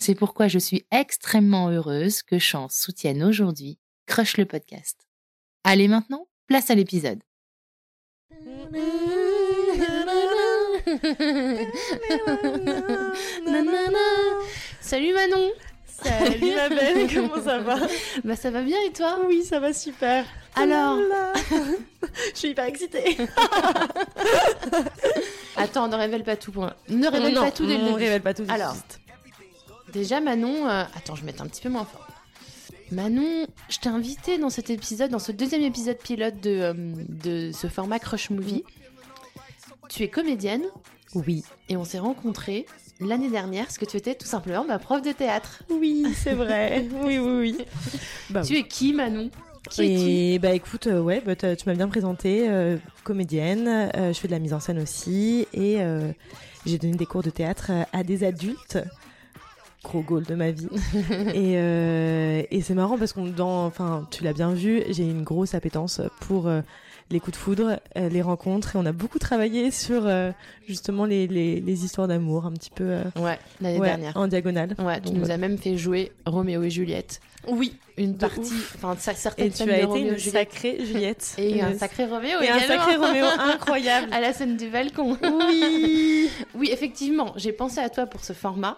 C'est pourquoi je suis extrêmement heureuse que Chance soutienne aujourd'hui Crush le podcast. Allez maintenant, place à l'épisode. Salut Manon Salut ma belle, comment ça va? Bah ça va bien et toi? Oui, ça va super. Alors Je suis hyper excitée. Attends, ne révèle pas tout. Point. Ne révèle pas tout dès le Ne révèle pas tout. de Alors. Déjà Manon, euh, attends, je vais mettre un petit peu moins fort. Manon, je t'ai invité dans cet épisode, dans ce deuxième épisode pilote de, euh, de ce format Crush Movie. Tu es comédienne Oui. et on s'est rencontrés l'année dernière parce que tu étais tout simplement ma prof de théâtre. Oui, c'est vrai. oui, oui, oui. Bah, Tu es qui Manon? Qui es-tu? Et bah écoute, euh, ouais, bah, t'as- tu m'as bien présenté, euh, comédienne, euh, je fais de la mise en scène aussi et euh, j'ai donné des cours de théâtre euh, à des adultes. Gros goal de ma vie. et euh, et c'est marrant parce qu'on dans, enfin, tu l'as bien vu, j'ai une grosse appétence pour euh, les coups de foudre, euh, les rencontres et on a beaucoup travaillé sur euh, justement les, les, les histoires d'amour un petit peu euh, Ouais, l'année ouais, dernière. en diagonale. Ouais, tu Donc, nous as même fait jouer Roméo et Juliette. Oui, Une De partie, enfin ça- certaines et tu as été une sacrée Juliette. Et un sacré Roméo et un sacré Roméo incroyable. à la scène du balcon. Oui. Oui, effectivement, j'ai pensé à toi pour ce format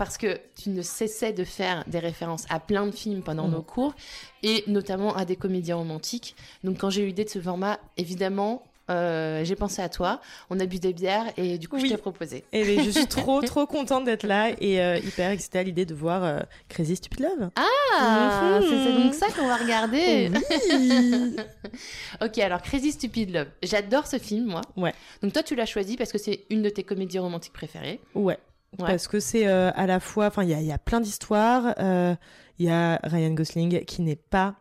parce que tu ne cessais de faire des références à plein de films pendant Mhm. nos cours et notamment à des comédiens romantiques. Donc quand j'ai eu l'idée de ce format, évidemment, euh, j'ai pensé à toi. On a bu des bières et du coup Oui. je t'ai proposé. Et mais je suis trop trop contente d'être là et euh, hyper excitée à l'idée de voir euh, Crazy Stupid Love. Ah, Mhm. c'est c'est donc ça qu'on va regarder. Oui. ok, alors Crazy Stupid Love. J'adore ce film, moi. Ouais. Donc toi, tu l'as choisi parce que c'est une de tes comédies romantiques préférées. ouais. Ouais. Parce que c'est euh, à la fois, enfin il y a, il y a plein d'histoires. euh, Il y a Ryan Gosling qui n'est pas,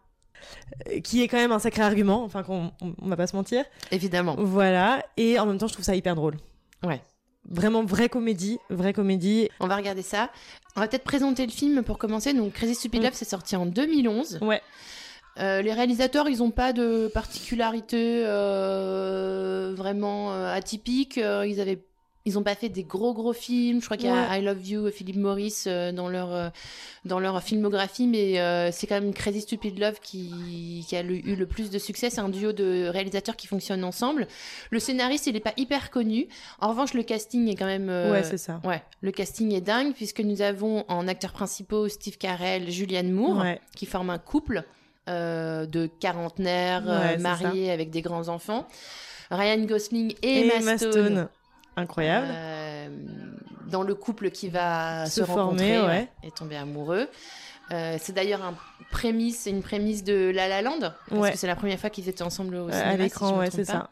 euh, qui est quand même un sacré argument. Enfin qu'on on, on va pas se mentir. Évidemment. Voilà. Et en même temps je trouve ça hyper drôle. Ouais. Vraiment vraie comédie, vraie comédie. On va regarder ça. On va peut-être présenter le film pour commencer. Donc Crazy Stupid Mm. Love, c'est sorti en 2011. Ouais. Euh, les réalisateurs, ils n'ont pas de particularité euh, vraiment euh, atypique. Ils avaient, ils ont pas fait des gros gros films. Je crois qu'il y a I Love You, Philippe Maurice euh, dans leur euh, dans leur filmographie, mais euh, c'est quand même Crazy Stupid Love qui, qui a le- eu le plus de succès. C'est un duo de réalisateurs qui fonctionnent ensemble. Le scénariste, il est pas hyper connu. En revanche, le casting est quand même euh, Ouais c'est ça. Ouais, le casting est dingue puisque nous avons en acteurs principaux Steve Carell, Julianne Moore, Ouais. qui forment un couple de quarantenaires mariés avec des grands enfants. Ryan Gosling et, Et Emma Emma Stone, Stone. Incroyable. euh, dans le couple qui va se, Se rencontrer former, ouais. et tomber amoureux. Euh, c'est d'ailleurs un prémisse, une prémisse de La La Land, parce Ouais. que c'est la première fois qu'ils étaient ensemble au Euh, cinéma. à l'écran, ouais, c'est ça.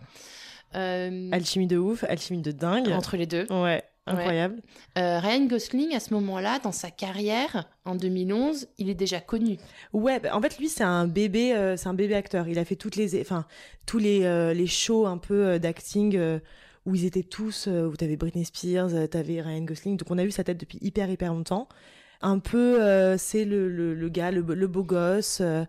Euh, Alchimie de ouf, alchimie de dingue. entre les deux. Ouais, incroyable. Euh, Ryan Gosling, à ce moment-là, dans sa carrière, en 2011, il est déjà connu. Ouais, bah, en fait, lui, c'est un bébé, euh, c'est un bébé acteur. Il a fait toutes les, enfin, tous les, euh, les shows un peu euh, d'acting euh, où ils étaient tous, euh, où t'avais Britney Spears, euh, t'avais Ryan Gosling. Donc, on a vu sa tête depuis hyper, hyper longtemps. Un peu, euh, c'est le, le, le gars, le, le beau gosse. euh,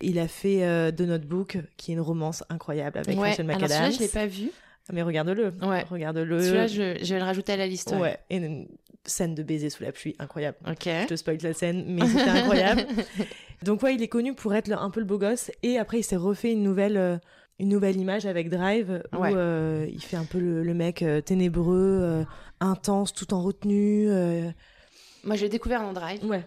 il a fait euh, The Notebook, qui est une romance incroyable avec ouais. Rachel Alors McAdams. celui-là, je l'ai pas vu. Mais regarde-le. Ouais. Regarde-le. Celui-là, je, je vais le rajouter à la liste. Ouais. Ouais. Et une scène de baiser sous la pluie, incroyable. Ok. Je te spoil la scène, mais c'était incroyable. Donc ouais, il est connu pour être un peu le beau gosse. Et après, il s'est refait une nouvelle, une nouvelle image avec Drive, où Ouais. euh, il fait un peu le, le mec euh, ténébreux, euh, intense, tout en retenue. euh. Moi, j'ai découvert en drive. Ouais.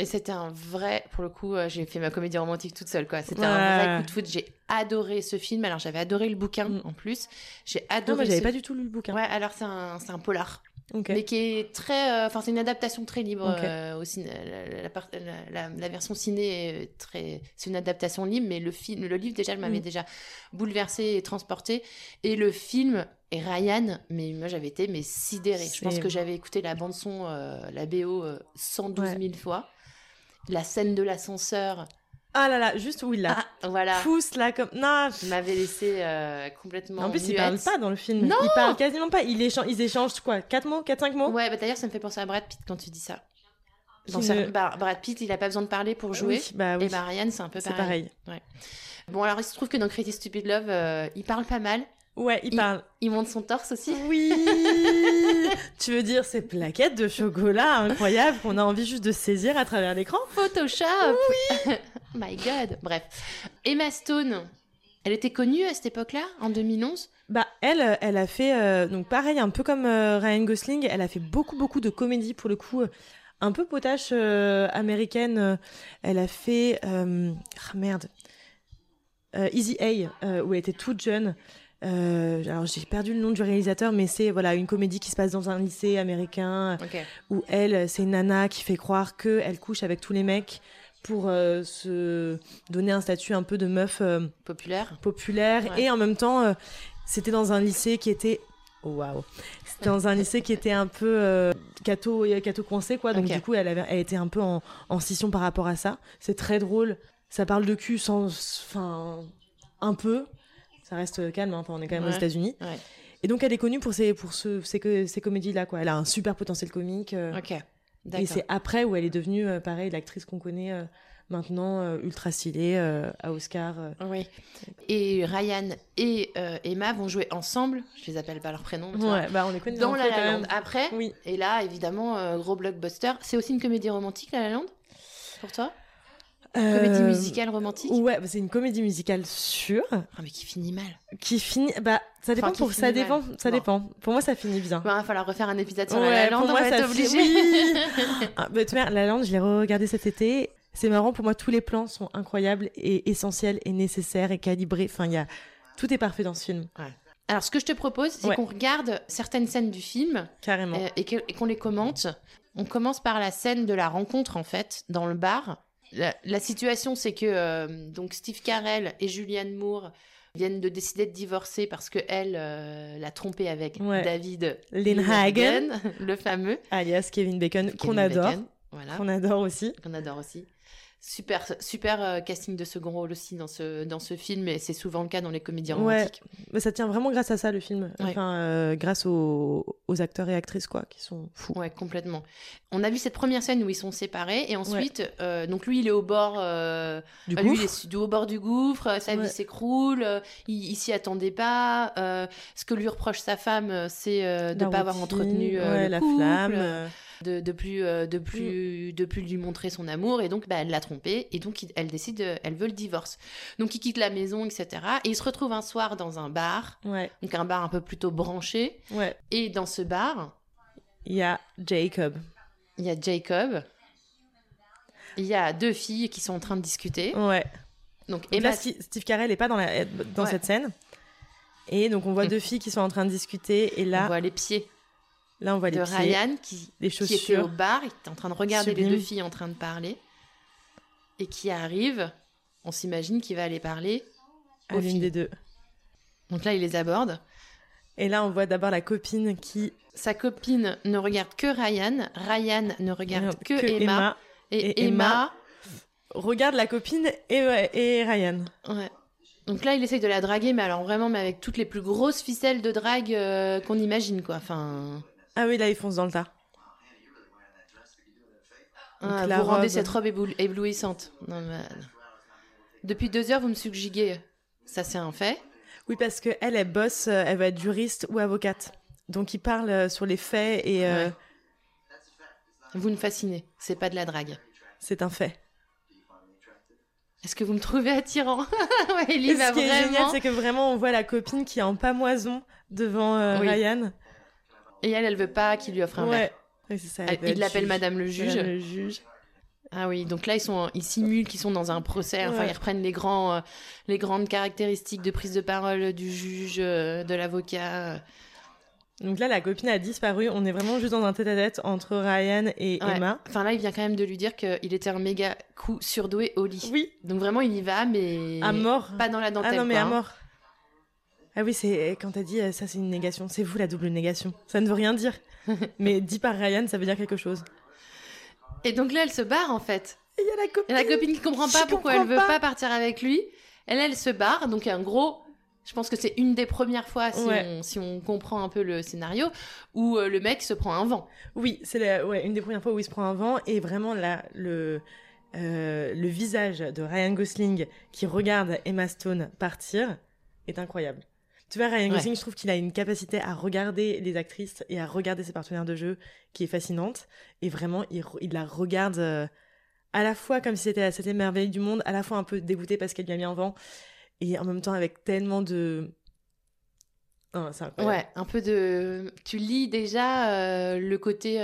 Et c'était un vrai, pour le coup, j'ai fait ma comédie romantique toute seule, quoi. C'était Ouais. un vrai coup de foot. J'ai adoré ce film. Alors, j'avais adoré le bouquin, Mm. en plus. J'ai Non, adoré. moi, j'avais ce- pas du tout lu le bouquin. Ouais, alors c'est un, c'est un polar. Mais qui est très. euh, Enfin, c'est une adaptation très libre Ok. euh, au ciné. La, la part- la- la- la version ciné est très. C'est une adaptation libre, mais le, film, le livre, déjà, m'avait Mm. déjà bouleversé et transporté. Et le film. Et Ryan, mais moi j'avais été mais sidérée. Je pense que j'avais écouté la bande son, euh, la BO, euh, 112 000 Ouais. fois. La scène de l'ascenseur, Ah là là, juste où il la ah, voilà, pousse là comme. Non. m'avait laissé euh, complètement. En plus, il muette. parle pas dans le film. Non il parle quasiment pas. Il échange, ils échangent quoi 4 mots 4-5 mots? Ouais, bah d'ailleurs, ça me fait penser à Brad Pitt quand tu dis ça. Dans ne- bah, Brad Pitt, il a pas besoin de parler pour jouer. Oui, bah oui. Et bah Ryan, c'est un peu c'est pareil. pareil. Bon, alors il se trouve que dans Crazy Stupid Love, euh, il parle pas mal. Ouais, il Il- parle. Il monte son torse aussi. Oui Tu veux dire ces plaquettes de chocolat incroyables qu'on a envie juste de saisir à travers l'écran Photoshop My God Bref. Emma Stone, elle était connue à cette époque-là, en 2011 Bah elle, euh, elle a fait euh, donc pareil, un peu comme euh, Ryan Gosling, elle a fait beaucoup beaucoup de comédies pour le coup, euh, un peu potache américaine. elle a fait ah, merde, Easy A où elle était toute jeune. Euh, alors j'ai perdu le nom du réalisateur, mais c'est voilà une comédie qui se passe dans un lycée américain où elle, c'est une nana qui fait croire que elle couche avec tous les mecs pour euh, se donner un statut un peu de meuf euh, Populaire. populaire. Ouais. et en même temps c'était dans un lycée qui était oh, waouh. C'était dans un lycée qui était un peu euh, catho catho coincé quoi. Donc du coup elle avait elle était un peu en, en scission par rapport à ça. C'est très drôle. Ça parle de cul sans enfin un peu ça reste calme hein, enfin, on est quand même aux. États-Unis Ouais. et donc elle est connue pour ses pour ce, ces, que- ces comédies là quoi elle a un super potentiel comique euh, Ok. et c'est après où elle est devenue euh, pareil l'actrice qu'on connaît euh, maintenant ultra stylée à Oscar. Oui. Et Ryan et Emma vont jouer ensemble. Je les appelle pas leur prénom. ouais bah on les connaît Dans La La Land après. oui Et là, évidemment, gros blockbuster. C'est aussi une comédie romantique, La La Land? Pour toi? Comédie Euh, musicale romantique? Ouais, bah, c'est une comédie musicale sûre Ah, mais qui finit mal. qui finit. Bah, ça dépend. Enfin, pour ça dépend. mal. Ça Bon. dépend. Pour moi, ça finit bien. Il va falloir refaire un épisode sur Ouais, La La Land, pour on va ça obligé. Ah, bah, tu vois, La Land, je l'ai regardé cet été. C'est marrant pour moi. Tous les plans sont incroyables et essentiels et nécessaires et calibrés. Enfin, il y a tout est parfait dans ce film, Alors, ce que je te propose, c'est Ouais. qu'on regarde certaines scènes du film carrément. euh, et qu'on les commente. On commence par la scène de la rencontre, en fait, dans le bar. La, la situation, c'est que euh, donc Steve Carell et Julianne Moore viennent de décider de divorcer parce que elle euh, l'a trompé avec Ouais. David Lindhagen, le fameux alias Kevin Bacon, qu'on adore, Bacon, voilà, qu'on adore aussi. qu'on adore aussi. Super, super euh, casting de second rôle aussi dans ce, dans ce film, et c'est souvent le cas dans les comédies Ouais. romantiques. Mais ça tient vraiment grâce à ça le film. Ouais. Enfin, euh, grâce aux, aux acteurs et actrices quoi, qui sont fous. Ouais, complètement. On a vu cette première scène où ils sont séparés, et ensuite, euh, donc lui, il est au bord, euh, Du coup, lui, il est au bord du gouffre, sa vie s'écroule, il, il s'y attendait pas. ce que lui reproche sa femme, c'est de ne pas avoir entretenu le la couple, flamme. De, de plus euh, de plus de plus lui montrer son amour et donc bah, elle l'a trompé et donc il- elle décide euh, elle veut le divorce donc il quitte la maison etc et il se retrouve un soir dans un bar Ouais, donc un bar un peu plutôt branché ouais. et dans ce bar Il y a Jacob. il y a Jacob il y a deux filles qui sont en train de discuter Ouais. donc Et Emma là, Steve Carell est pas dans, la, dans Ouais. cette scène. Et donc on voit Mm. deux filles qui sont en train de discuter. Et on là, voit les pieds là on voit les de pieds, Ryan qui, les qui était chaussures. au bar il était en train de regarder les deux filles en train de parler et qui arrive on s'imagine qu'il va aller parler à aux l'une filles. des deux. donc là il les aborde Et là on voit d'abord la copine qui Sa copine ne regarde que Ryan, Ryan ne regarde regarde que, Emma, et, et Emma, regarde la copine et Ryan. ouais. Donc là, il essaye de la draguer, mais alors vraiment, mais avec toutes les plus grosses ficelles de drague euh, qu'on imagine, quoi. Enfin, Ah oui, là il fonce dans le tas. Ah, vous rendez robe- cette robe éblouissante. Non, mais- Depuis deux heures, vous me subjuguez. Ça, c'est un fait. Oui, parce que elle, elle bosse, euh, elle va être juriste ou avocate. Donc il parle euh, sur les faits et euh, Ouais. Vous me fascinez. C'est pas de la drague. c'est un fait. Est-ce que vous me trouvez attirant? Ouais, va ce qui est génial, c'est que vraiment on voit la copine qui est en pamoison devant euh, Oui. Ryan. Et elle, elle veut pas qu'il lui offre un verre. Ouais. Ça. Elle- elle veut il l'appelle. Madame le juge. Madame le juge. Ah oui, donc là ils sont, ils simulent qu'ils sont dans un procès. Enfin, Ouais. ils reprennent les grands, euh, les grandes caractéristiques de prise de parole du juge, euh, de l'avocat. Donc là, la copine a disparu. On est vraiment juste dans un tête-à-tête entre Ryan et Ouais. Emma. Enfin là, il vient quand même de lui dire qu'il était un méga coup surdoué au lit. Oui, Donc vraiment, il y va, mais à mort. pas dans la dentelle. Ah non, mais quoi, à hein. Ah oui, c'est quand t'as dit euh, ça, c'est une négation. C'est vous la double négation. Ça ne veut rien dire. mais dit par Ryan, ça veut dire quelque chose. Et donc là, elle se barre en fait. Et il y a la copine. Et la copine qui comprend Je pas pourquoi elle comprends veut pas. pas partir avec lui. Elle, elle se barre. Donc un gros. Je pense que c'est une des premières fois, si, Ouais. on, si on comprend un peu le scénario, où euh, le mec se prend un vent. Oui, c'est ouais, une des premières fois où il se prend un vent et vraiment là, le, euh, le visage de Ryan Gosling qui regarde Emma Stone partir est incroyable. Tu vois, Ryan Ouais. Gosling, je trouve qu'il a une capacité à regarder les actrices et à regarder ses partenaires de jeu qui est fascinante. Et vraiment, il, la regarde euh, à la fois comme si c'était la septième merveille du monde, à la fois un peu dégoûté parce qu'elle lui a mis un vent, et en même temps avec tellement de... Incroyable. Ouais, un peu de. Tu lis déjà euh, le côté.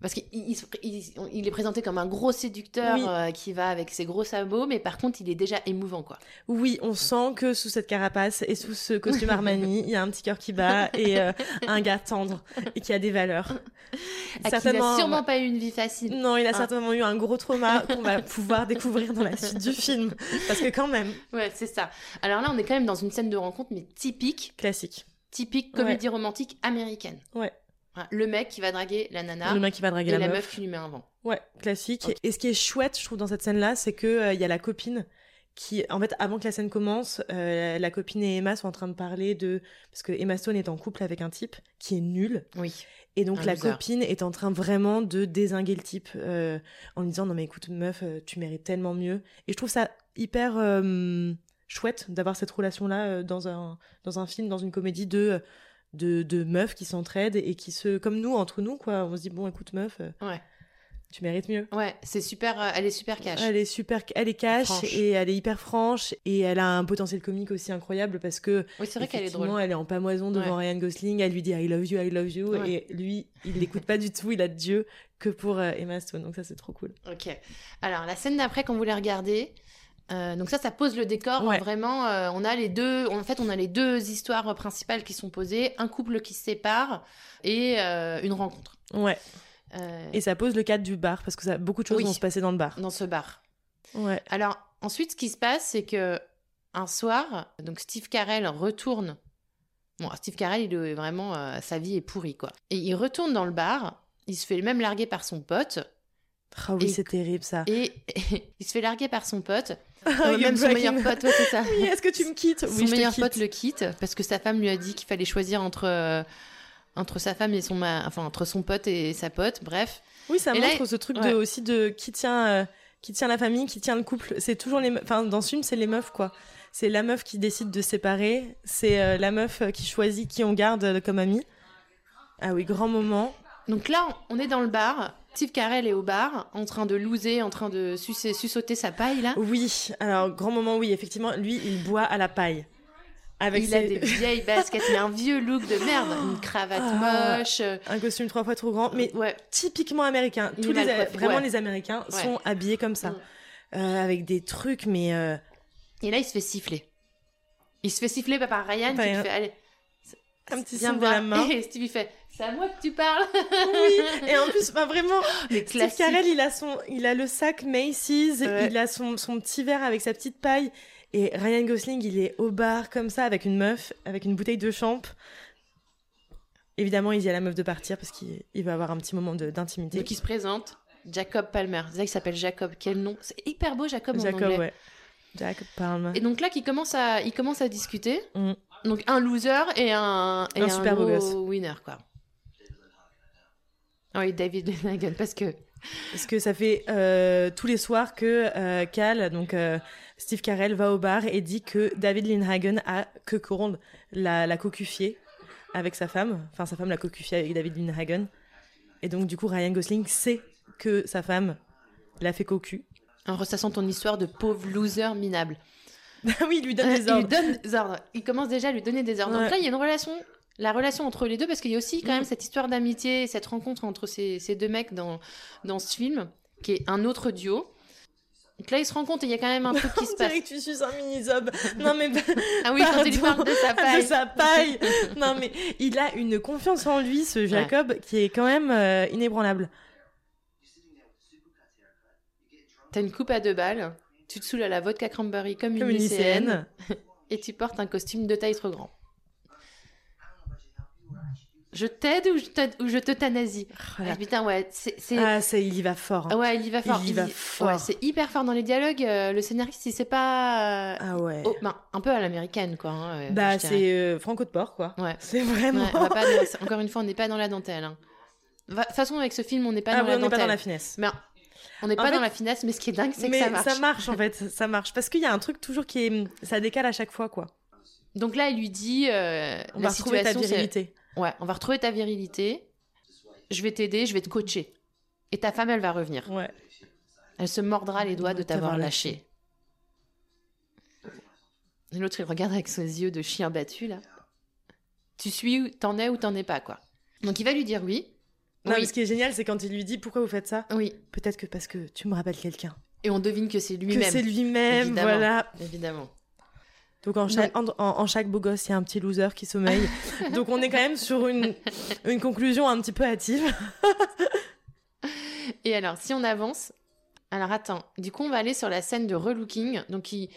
Parce qu'il il, se- il- il est présenté comme un gros séducteur Oui. euh, qui va avec ses gros sabots, mais par contre, il est déjà émouvant, quoi. Oui, on sent que sous cette carapace et sous ce costume Armani, il y a un petit cœur qui bat et euh, un gars tendre et qui a des valeurs. Qui il a sûrement pas eu une vie facile. Non, il a Ah. certainement eu un gros trauma qu'on va pouvoir découvrir dans la suite du film. Parce que quand même, Ouais, c'est ça. Alors là, on est quand même dans une scène de rencontre, mais typique, classique. typique comédie romantique américaine. Ouais. Le mec qui va draguer la nana Le mec qui va et draguer la, la, meuf. qui lui met un vent. Ouais, classique. Et ce qui est chouette, je trouve, dans cette scène-là, c'est que euh, il y a la copine qui, en fait, avant que la scène commence, euh, la copine et Emma sont en train de parler de parce que Emma Stone est en couple avec un type qui est nul. Oui. Et donc Un la copine est en train vraiment de désinguer le type euh, en lui disant non mais écoute meuf euh, tu mérites tellement mieux et je trouve ça hyper euh, chouette d'avoir cette relation là dans un dans un film dans une comédie de de, de meufs qui s'entraident et qui se comme nous entre nous quoi on se dit bon écoute meuf euh, Ouais. tu mérites mieux Ouais, c'est super. euh, elle est super cash. elle est super elle est cash Franche. et elle est hyper franche et elle a un potentiel comique aussi incroyable parce que Oui, c'est vrai qu'elle est drôle. Elle est en pamoison devant Ryan Gosling. Elle lui dit I love you, I love you. Ouais. Et lui, il l'écoute pas du tout. Il a Dieu que pour euh, Emma Stone. Donc ça, c'est trop cool. Ok. Alors, la scène d'après, quand vous les regardez, euh, donc ça, ça pose le décor. Ouais. Vraiment, euh, on a les deux. En fait, on a les deux histoires principales qui sont posées un couple qui se sépare et euh, une rencontre. Ouais. Et ça pose le cadre du bar parce que ça, beaucoup de choses Oui. vont se passer dans le bar. dans ce bar. Ouais. Alors, ensuite, ce qui se passe, c'est que un soir, donc Steve Carell retourne. Bon, Steve Carell, il est vraiment. sa vie est pourrie, quoi. Et il retourne dans le bar. Il se fait même larguer par son pote. Ah oui, Et- c'est terrible ça. Et il se fait larguer par son pote. Même son meilleur pote, ouais, c'est ça. Oui, est-ce que tu me quittes Son te meilleur quitte. pote le quitte parce que sa femme lui a dit qu'il fallait choisir entre, euh, entre sa femme et son ma- enfin entre son pote et sa pote. Bref, Oui, ça Et là, montre ce truc ouais. de aussi de qui tient euh, qui tient la famille, qui tient le couple. C'est toujours les, enfin dans ce film, c'est les meufs quoi. C'est la meuf qui décide de séparer. C'est euh, la meuf qui choisit qui on garde comme amie. Ah oui, grand moment. Donc là on est dans le bar. Steve Carell est au bar en train de loser, en train de sucer, sa paille là. Oui, alors grand moment, oui, effectivement, lui, il boit à la paille. Avec il a des vieilles baskets, mais un vieux look de merde, une cravate Ah. moche. euh, un costume trois fois trop grand, mais ouais, typiquement américain. Il Tous les, vraiment ouais. les Américains Ouais. sont habillés comme ça, Mm. Euh, avec des trucs, mais euh, et là il se fait siffler. Il se fait siffler par Ryan Par qui lui fait allez. un petit signe de la main. Et Steve il fait c'est à moi que tu parles. oui, et en plus, bah, vraiment, Les Steve. Carell, il a son, il a le sac Macy's, Ouais. il a son, son petit verre avec sa petite paille, et Ryan Gosling, il est au bar comme ça avec une meuf, avec une bouteille de champ. Évidemment, il dit à la meuf de partir parce qu'il il va avoir un petit moment d'intimité. Donc il se présente, Jacob Palmer. C'est ça qu'il s'appelle Jacob. Quel nom C'est hyper beau Jacob en Jacob, anglais. ouais. Jacob Palmer. Et donc là, qui commence à, il commence à discuter. Mm. Donc un loser et un, et Un un, super beau gosse. winner, quoi. Ah oui, David Lanigan, parce que Parce que ça fait euh, tous les soirs que euh, Cal, donc euh, Steve Carell, va au bar et dit que David Lindhagen a que Coronde l'a, l'a cocufié avec sa femme. Enfin, sa femme l'a cocufié avec David Lindhagen. Et donc, du coup, Ryan Gosling sait que sa femme l'a fait cocu. En ressassant ton histoire de pauvre loser minable. oui, il lui donne Euh, des il lui ordres. donne des ordres. Il commence déjà à lui donner des ordres. Ouais. Donc là, il y a une relation, la relation entre les deux, parce qu'il y a aussi quand Mm. même cette histoire d'amitié, cette rencontre entre ces, ces deux mecs dans, dans ce film, qui est un autre duo. Donc là, ils se rencontrent et il y a quand même un truc qui se passe. que tu suis un mini-zob. Non, mais Ah oui, quand il parle de sa paille. de sa paille. non, mais il a une confiance en lui, ce Jacob, qui est quand même euh, inébranlable. T'as une coupe à deux balles, tu te saoules à la vodka cranberry comme, une lycéenne, lycéenne. et tu portes un costume de taille trop grand. Je t'aide ou je, t'aide- ou je t'euthanasie Voilà. Ah, Putain, ouais, c'est... c'est- Ah, ça, il y va fort. hein. Ouais, il y va fort. Il y va fort. Ouais, c'est hyper fort dans les dialogues. euh, le scénariste, il sait pas... euh, Ah ouais. oh, ben, un peu à l'américaine, quoi. hein, euh, bah, c'est euh, Franco de Port, quoi. Ouais. C'est vraiment. Ouais, on va pas dans- Encore une fois, on n'est pas dans la dentelle. hein. De toute façon, avec ce film, on n'est pas ah dans oui, la on n'est dentelle. pas dans la finesse. Mais on n'est pas fait- dans la finesse, mais ce qui est dingue, c'est que Mais ça marche. en fait, ça marche. Parce qu'il y a un truc toujours qui est. Ça décale à chaque fois, quoi. Donc là, il lui dit euh, On la va retrouver ta situation, c'est- virilité. Ouais, on va retrouver ta virilité. Je vais t'aider, je vais te coacher. Et ta femme, elle va revenir. Ouais. Elle se mordra les doigts de t'avoir lâché. L'autre, il regarde avec ses yeux de chien battu, là. Tu suis, où- t'en es ou t'en es pas, quoi. Donc il va lui dire oui. Non, oui, mais ce qui est génial, c'est quand il lui dit pourquoi vous faites ça? oui. Peut-être que parce que tu me rappelles quelqu'un. Et on devine que c'est Que lui-même. c'est lui-même, voilà. Évidemment. Donc en chaque, en, en- en chaque beau gosse, il y a un petit loser qui sommeille. Donc on est quand même sur une, une conclusion un petit peu hâtive. Et alors, si on avance, alors attends, du coup, on va aller sur la scène de relooking. Donc, il...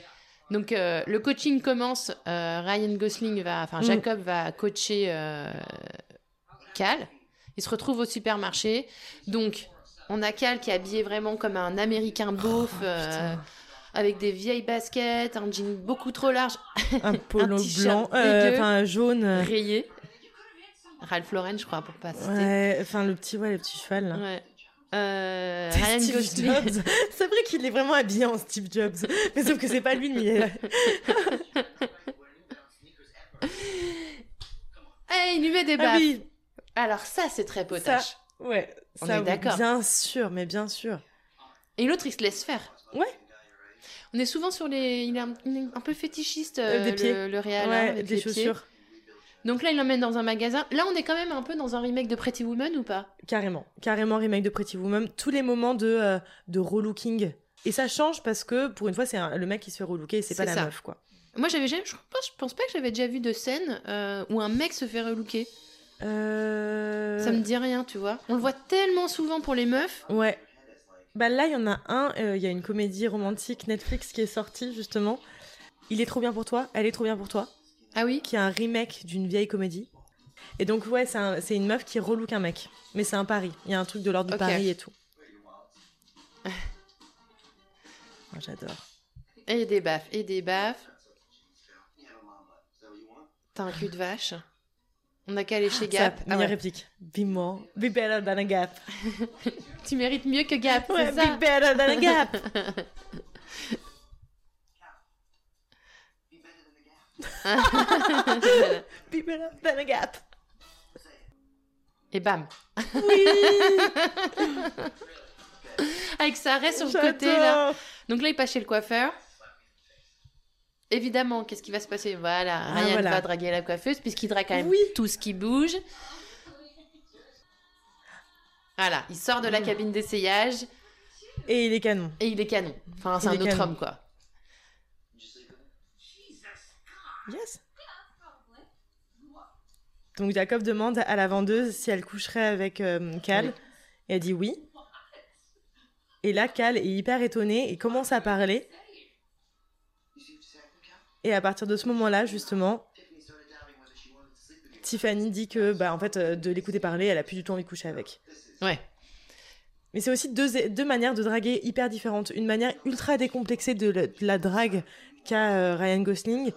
Donc euh, le coaching commence. euh, Ryan Gosling va, enfin Mm. Jacob va coacher euh, Cal. Il se retrouve au supermarché. Donc, on a Cal qui est habillé vraiment comme un Américain beauf, Oh. Avec des vieilles baskets, un jean beaucoup trop large, Un polo blanc, euh, enfin jaune. euh, rayé. Ralph Lauren, je crois, pour pas. Ouais, enfin le petit, ouais, le petit cheval là. Ouais. Euh, Ryan Steve Gosling. Jobs. C'est vrai qu'il est vraiment habillé en Steve Jobs. Mais sauf que c'est pas lui, mais il est- Eh, il lui met des Ah baffes. oui, Alors ça, c'est très potache. ouais. On ça, est oui, d'accord. Bien sûr, mais bien sûr. Et l'autre, il se laisse faire. Ouais. On est souvent sur les... Il est un, un peu fétichiste, Euh, euh, des le, pieds. le réal, hein, ouais, avec des les pieds. chaussures. Donc là, il l'emmène dans un magasin. Là, on est quand même un peu dans un remake de Pretty Woman ou pas? Carrément, carrément remake de Pretty Woman. Tous les moments de, euh, de relooking. Et ça change parce que pour une fois, c'est un- le mec qui se fait relooker et c'est pas la ça. meuf, quoi. Moi, j'avais jamais... Je pense, je pense pas que j'avais déjà vu de scène euh, où un mec se fait relooker. Euh... Ça me dit rien, tu vois. On le voit tellement souvent pour les meufs. Ouais. Bah là, il y en a un. euh, Il y a une comédie romantique Netflix qui est sortie, justement. Il est trop bien pour toi, elle est trop bien pour toi. Ah oui? Qui est un remake d'une vieille comédie. Et donc, ouais, c'est un- c'est une meuf qui relook un mec. Mais c'est un pari. Il y a un truc de l'ordre du Ok. pari et tout. Oh, J'adore. Et des baffes, et des baffes. T'as un cul de vache. On a qu'à aller chez Gap. Ça, Ah ouais. réplique. Be more, be better than a gap. Tu mérites mieux que Gap, Ouais, c'est ça be better than a gap. be better than a gap. Et bam Oui, Avec sa raie sur le côté, là. Donc là, il passe chez le coiffeur. Évidemment, qu'est-ce qui va se passer? Voilà, Ah, Ryan voilà. va draguer la coiffeuse, puisqu'il drague quand même Oui. tout ce qui bouge. Voilà, il sort de la Mm. cabine d'essayage Et il est canon. et il est canon. Enfin, c'est un autre canon. homme, quoi. Yes. Donc Jacob demande à la vendeuse si elle coucherait avec euh, Cal. Oui. Et elle dit oui. Et là, Cal est hyper étonné et commence à parler. Et à partir de ce moment-là, justement, Tiffany dit que, bah, en fait, euh, de l'écouter parler, elle a plus du tout envie de coucher avec. Ouais. Mais c'est aussi deux, deux manières de draguer hyper différentes. Une manière ultra décomplexée de la, de la drague qu'a euh, Ryan Gosling.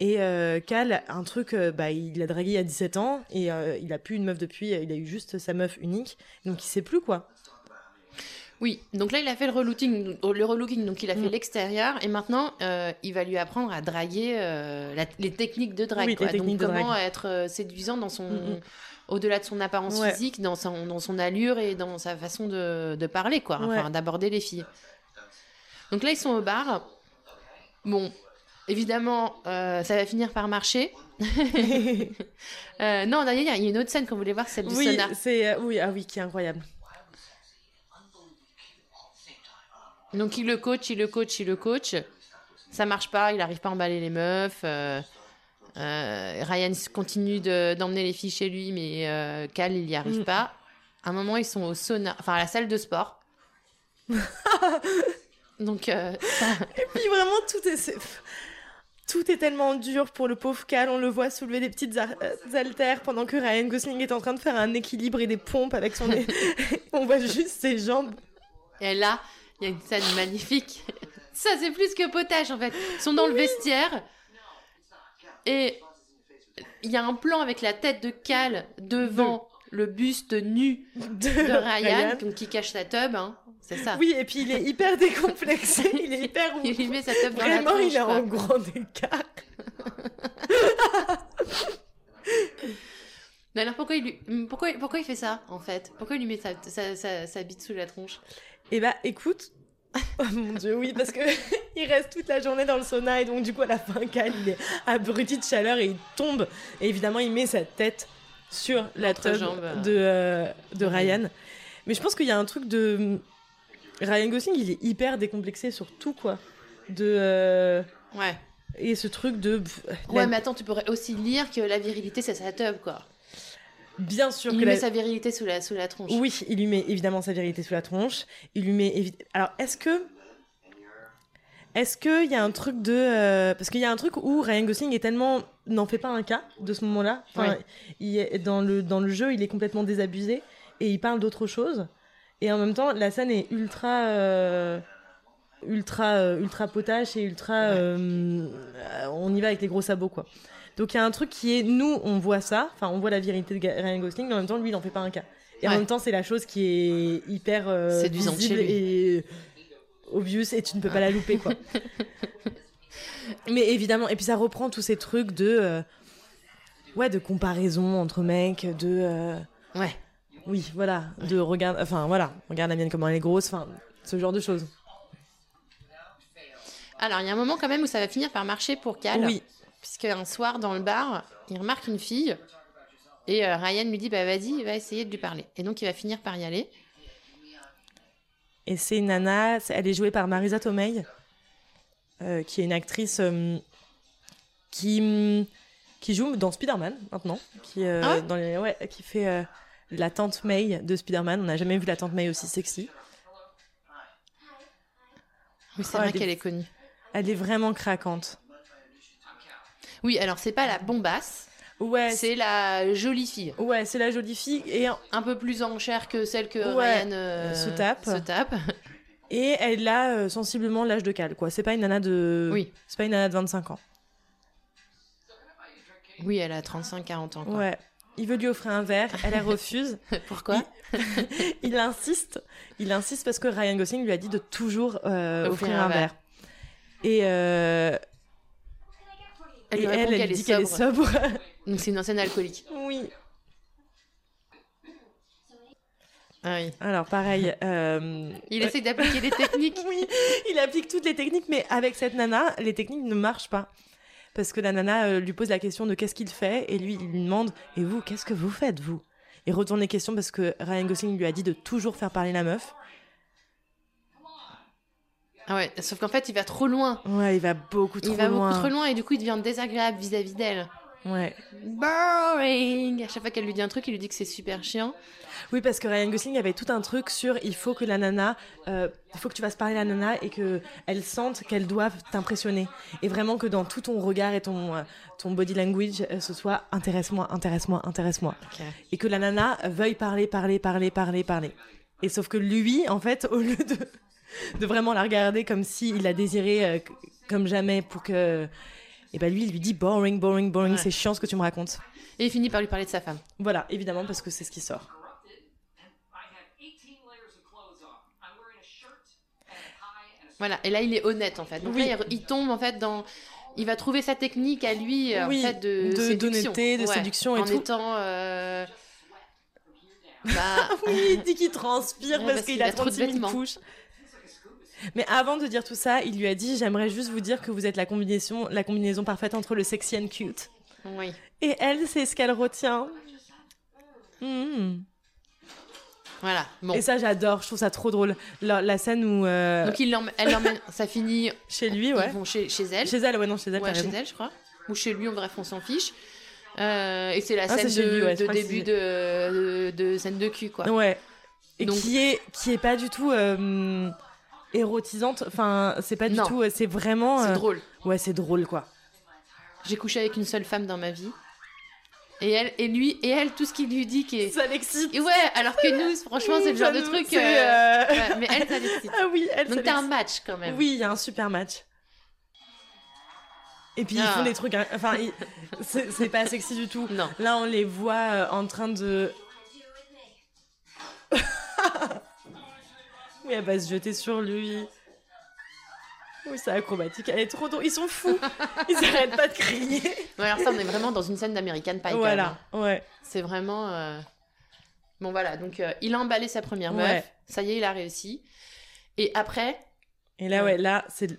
Et euh, Cal, un truc, euh, bah, il l'a dragué il y a 17 ans et il a plus une meuf depuis, il a eu juste sa meuf unique. Donc il sait plus quoi. Oui, donc là il a fait le relooking, le relooking donc il a fait Mm. l'extérieur et maintenant euh, il va lui apprendre à draguer euh, la- les techniques de drague, Oui, les quoi. techniques donc de comment drague. être euh, séduisant dans son, Mm, mm. au-delà de son apparence Ouais. physique, dans son, dans son allure et dans sa façon de, de parler, quoi, enfin d'aborder les filles. Donc là ils sont au bar. Bon, évidemment euh, ça va finir par marcher. Euh, non, d'ailleurs il y a une autre scène qu'on voulait voir, celle du oui, sauna. c'est euh, oui, ah oui, qui est incroyable. Donc il le coach, il le coach, il le coach. Ça marche pas, il n'arrive pas à emballer les meufs. euh, euh, Ryan continue de- d'emmener les filles chez lui, mais euh, Cal, il y arrive Mm. pas. À un moment, ils sont au sauna, enfin à la salle de sport. Donc, euh, Et puis vraiment, tout est. Tout est tellement dur pour le pauvre Cal. On le voit soulever des petites haltères pendant que Ryan Gosling est en train de faire un équilibre et des pompes avec son. On voit juste ses jambes. et là, il y a une scène magnifique. Ça, c'est plus que potage en fait. Ils sont dans le vestiaire et il y a un plan avec la tête de Cal devant le buste nu De, de Ryan, donc qui cache sa tub, hein. c'est ça. Oui, et puis il est hyper décomplexé. Il est hyper. Il lui met sa tub dans la Vraiment, tronche, il est en grand écart. Alors pourquoi il, lui... pourquoi, pourquoi il fait ça en fait? Pourquoi il lui met sa, sa, sa, sa bite sous la tronche? Et bah, écoute. Oh mon dieu, oui, parce que il reste toute la journée dans le sauna et donc du coup à la fin, Cal il est abruti de chaleur et il tombe. Et évidemment, il met sa tête sur la tub L'entrejambe. de, euh, de Ryan. Mais je pense qu'il y a un truc de Ryan Gosling, il est hyper décomplexé sur tout quoi. De euh, Ouais. et ce truc de Ouais, la- mais attends, tu pourrais aussi lire que la virilité c'est sa tub quoi. Bien sûr Il que lui la- met sa virilité sous la, sous la tronche. Oui, il lui met évidemment sa vérité sous la tronche. Il lui met évi- Alors, est-ce que est-ce que il y a un truc de euh, parce qu'il y a un truc où Ryan Gosling est tellement n'en fait pas un cas de ce moment-là. Enfin, Ouais. il est dans le dans le jeu, il est complètement désabusé et il parle d'autre chose. Et en même temps, la scène est ultra euh, ultra euh, ultra potache et ultra on y va avec les gros sabots quoi. Donc il y a un truc qui est nous on voit ça, enfin on voit la virilité de Ryan Gosling, mais en même temps lui il en fait pas un cas. Et en même temps c'est la chose qui est hyper euh, Séduisante visible et obvious et tu ne peux pas la louper quoi. mais évidemment et puis ça reprend tous ces trucs de euh, ouais de comparaison entre mecs, de euh, Ouais. oui voilà, de regarde enfin voilà, regarde la mienne comment elle est grosse, enfin ce genre de choses. Alors, il y a un moment quand même où ça va finir par marcher pour Cal. Oui. Puisque un soir, dans le bar, il remarque une fille. Et euh, Ryan lui dit Bah vas-y, va essayer de lui parler. Et donc, il va finir par y aller. Et c'est une nana, elle est jouée par Marisa Tomei, euh, qui est une actrice euh, qui, qui joue dans Spider-Man maintenant, qui, Ah ouais? dans les, ouais, qui fait la tante May de Spider-Man. On n'a jamais vu la tante May aussi sexy. Oui, c'est Oh, vrai est- qu'elle est connue. Elle est vraiment craquante. Oui, alors, c'est pas la bombasse, Ouais, c'est la jolie fille. ouais, c'est la jolie fille et, Un peu plus en chair que celle que Ouais, Ryan euh, se tape. Se tape. et elle a euh, sensiblement l'âge de Cal, quoi. C'est pas une nana de, Oui. c'est pas une nana de 25 ans. Oui, elle a 35-40 ans. Quoi. Ouais. Il veut lui offrir un verre, elle refuse. Pourquoi il insiste, il insiste parce que Ryan Gosling lui a dit de toujours euh, offrir, un, verre. Et, euh, Elle et lui elle, dit est qu'elle est sobre. Donc, c'est une ancienne alcoolique. oui. Ah oui. Alors pareil, euh, Il essaie d'appliquer des techniques. oui, il applique toutes les techniques, mais avec cette nana, les techniques ne marchent pas. Parce que la nana euh, lui pose la question de qu'est-ce qu'il fait, et lui, il lui demande Et vous, qu'est-ce que vous faites, vous? Il retourne les questions parce que Ryan Gosling lui a dit de toujours faire parler la meuf. Ah ouais, sauf qu'en fait, il va trop loin. Ouais, il va beaucoup trop il va loin. beaucoup trop loin et du coup, il devient désagréable vis-à-vis d'elle. Ouais. Boring À chaque fois qu'elle lui dit un truc, il lui dit que c'est super chiant. Oui, parce que Ryan Gosling avait tout un truc sur il faut que la nana, euh, il faut que tu fasses parler la nana et que elle sente qu'elle doit t'impressionner. Et vraiment que dans tout ton regard et ton, euh, ton body language, euh, ce soit intéresse-moi, intéresse-moi, intéresse-moi. Et que la nana veuille parler, parler, parler, parler, parler. Et sauf que lui, en fait, au lieu de, de vraiment la regarder comme si il la désirait euh, comme jamais pour que. Et ben lui, il lui dit boring, boring, boring, Ouais. c'est chiant ce que tu me racontes. Et il finit par lui parler de sa femme. Voilà, évidemment, parce que c'est ce qui sort. I have 18 layers of clothes on. I'm wearing Voilà, et là il est honnête en fait. Donc Oui. là il, tombe en fait dans. Il va trouver sa technique à lui euh, Oui, en fait de, de- d'honnêteté, de séduction et en tout. étant. euh, Bah, Oui, il dit qu'il transpire Ouais, parce parce qu'il qu'il a a trop de 36 000 vêtements. couches. Mais avant de dire tout ça, il lui a dit J'aimerais juste vous dire que vous êtes la combinaison, la combinaison parfaite entre le sexy and cute. oui. Et elle, c'est ce qu'elle retient. Mhm. Voilà. Bon. Et ça, j'adore, je trouve ça trop drôle. La, la scène où. euh, Donc il l'emmène- elle l'emmène. ça finit. chez lui, ouais. Ils vont chez, chez elle. Chez elle, ouais, non, chez elle, Ouais, chez raison. elle, je crois. Ou chez lui, en bref, on s'en fiche. Euh, et c'est la Ah, scène de, lui, ouais, début c'est- de, de, de scène de cul, quoi. Ouais. Et Donc- qui, est, qui est pas du tout euh, érotisante. Enfin, c'est pas du Non. tout. C'est vraiment. C'est euh, drôle. Ouais, c'est drôle, quoi. J'ai couché avec une seule femme dans ma vie. Et elle, et lui, et elle, tout ce qu'il lui dit qui est. Ça l'excite. Ouais, alors que nous, franchement, c'est le genre de truc. euh, euh, ouais, mais elle, ça l'excite. Ah oui, elle Donc t'as un match quand même. Oui, il y a un super match. Et puis ils Ah. font des trucs. hein, Enfin, ils- c'est c'est pas sexy du tout. Non. Là, on les voit euh, en train de. elle va se jeter sur lui. Oui, c'est acrobatique. Elle est trop drôle. Ils sont fous. Ils arrêtent pas de crier. Ouais, alors ça, on est vraiment dans une scène d'American Pie. voilà. hein. Ouais. C'est vraiment. euh, Bon, voilà. Donc, euh, il a emballé sa première meuf. Ouais. Ça y est, il a réussi. Et après, Et là, ouais, là, c'est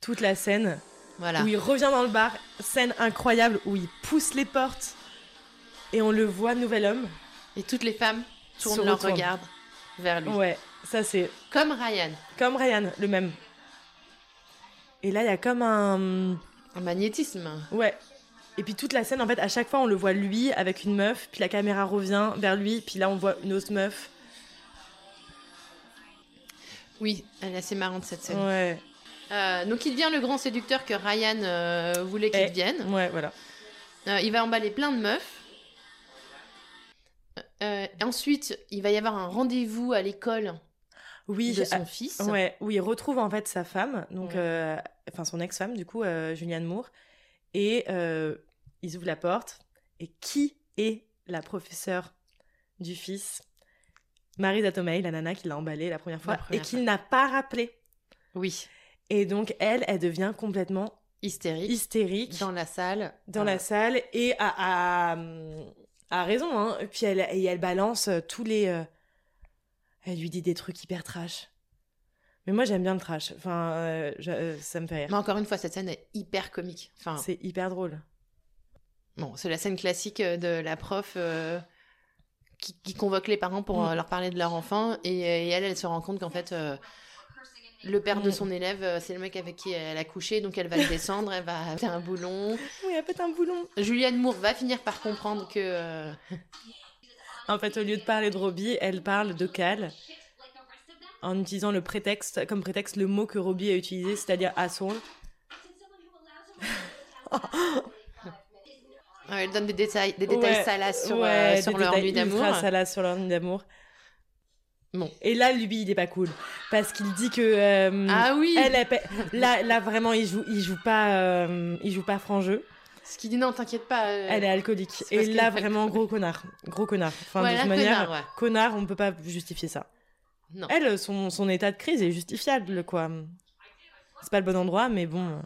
toute la scène voilà. où il revient dans le bar. Scène incroyable où il pousse les portes et on le voit, nouvel homme. Et toutes les femmes tournent leur regard vers lui. Ouais, ça c'est Comme Ryan. comme Ryan, le même. Et là, il y a comme un. Un magnétisme. Ouais. Et puis toute la scène, en fait, à chaque fois, on le voit lui avec une meuf, puis la caméra revient vers lui, puis là, on voit une autre meuf. Oui, elle est assez marrante cette scène. Ouais. Euh, donc, il devient le grand séducteur que Ryan euh, voulait qu'il Eh. devienne. Ouais, voilà. Euh, il va emballer plein de meufs. Ensuite, il va y avoir un rendez-vous à l'école Oui, de son ah, fils. ouais, où il retrouve en fait sa femme, donc, Ouais. euh, enfin son ex-femme, du coup, euh, Julianne Moore. Et euh, ils ouvrent la porte. Et qui est la professeure du fils? Marie Tomei, la nana qui l'a emballé la première fois, La première et qu'il n'a pas rappelé. Oui, Et donc, elle, elle devient complètement hystérique. hystérique Dans la salle. dans la salle et a, a, a raison. Hein. Et puis, elle, et elle balance tous les. Elle lui dit des trucs hyper trash. Mais moi, j'aime bien le trash. Enfin, euh, je- euh, ça me fait rire. Mais encore une fois, cette scène est hyper comique. Enfin, C'est hyper drôle. bon, c'est la scène classique euh, de la prof euh, qui, qui convoque les parents pour Mm. leur parler de leur enfant. Et, et elle, elle se rend compte qu'en fait, le père de Mm. son élève, c'est le mec avec qui elle a couché. Donc elle va le descendre, elle va faire un boulon. Oui, elle pète un boulon. Julianne Moore va finir par comprendre que. En fait, au lieu de parler de Robbie, elle parle de Cal en utilisant le prétexte, comme prétexte le mot que Robbie a utilisé, c'est-à-dire asshole. elle donne des détails, des détails Ouais, salaces sur, ouais, euh, sur leur nuit d'amour. salaces sur leur nuit d'amour. Bon. Et là, lui, il est pas cool. Parce qu'il dit que. euh, Ah oui elle, elle paie- là, là, vraiment, il joue, il joue pas, euh, il joue pas franc jeu. Ce qui dit non, t'inquiète pas. euh, Elle est alcoolique. Et là, vraiment, gros connard. Gros connard. Enfin, Ouais, de toute manière, connard, ouais. connard, on peut pas justifier ça. Non. Elle, son, son état de crise est justifiable, quoi. C'est pas le bon endroit, mais bon.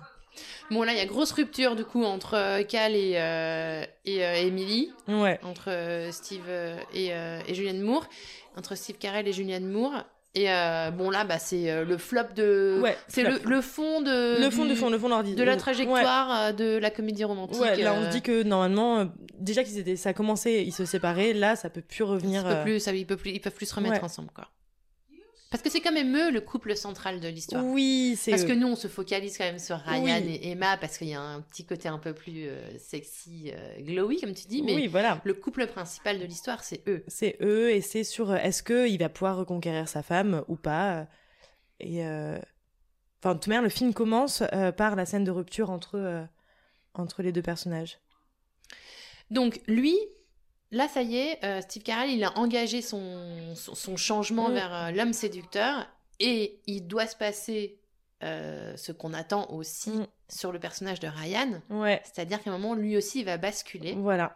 Bon, là, il y a grosse rupture du coup entre euh, Cal et, euh, et euh, Emily, Ouais. entre Steve et, et Julianne Moore, entre Steve Carell et Julianne Moore. Et euh, bon, là, bah, c'est euh, le flop de. Ouais, c'est le, le fond de. le fond du- du fond, le fond. De la trajectoire euh, de la comédie romantique. Ouais, là, on se dit que normalement, déjà qu'ils étaient, ça a commencé, ils se séparaient, là, ça peut plus revenir. ça peut plus, ça, ils, peuvent plus, ils peuvent plus se remettre ensemble, quoi. Parce que c'est quand même eux le couple central de l'histoire. Oui, c'est. Parce eux. que nous, on se focalise quand même sur Ryan Oui. et Emma parce qu'il y a un petit côté un peu plus euh, sexy, euh, glowy, comme tu dis. Mais Oui, voilà. le couple principal de l'histoire, c'est eux. C'est eux et c'est sur euh, est-ce que il va pouvoir reconquérir sa femme ou pas. Et euh, enfin, de toute manière, le film commence par la scène de rupture entre entre les deux personnages. Donc, lui, là, ça y est, euh, Steve Carell, il a engagé son, son, son changement Mm. vers euh, l'homme séducteur et il doit se passer euh, ce qu'on attend aussi Mm. sur le personnage de Ryan. Ouais, C'est-à-dire qu'à un moment, lui aussi, il va basculer voilà.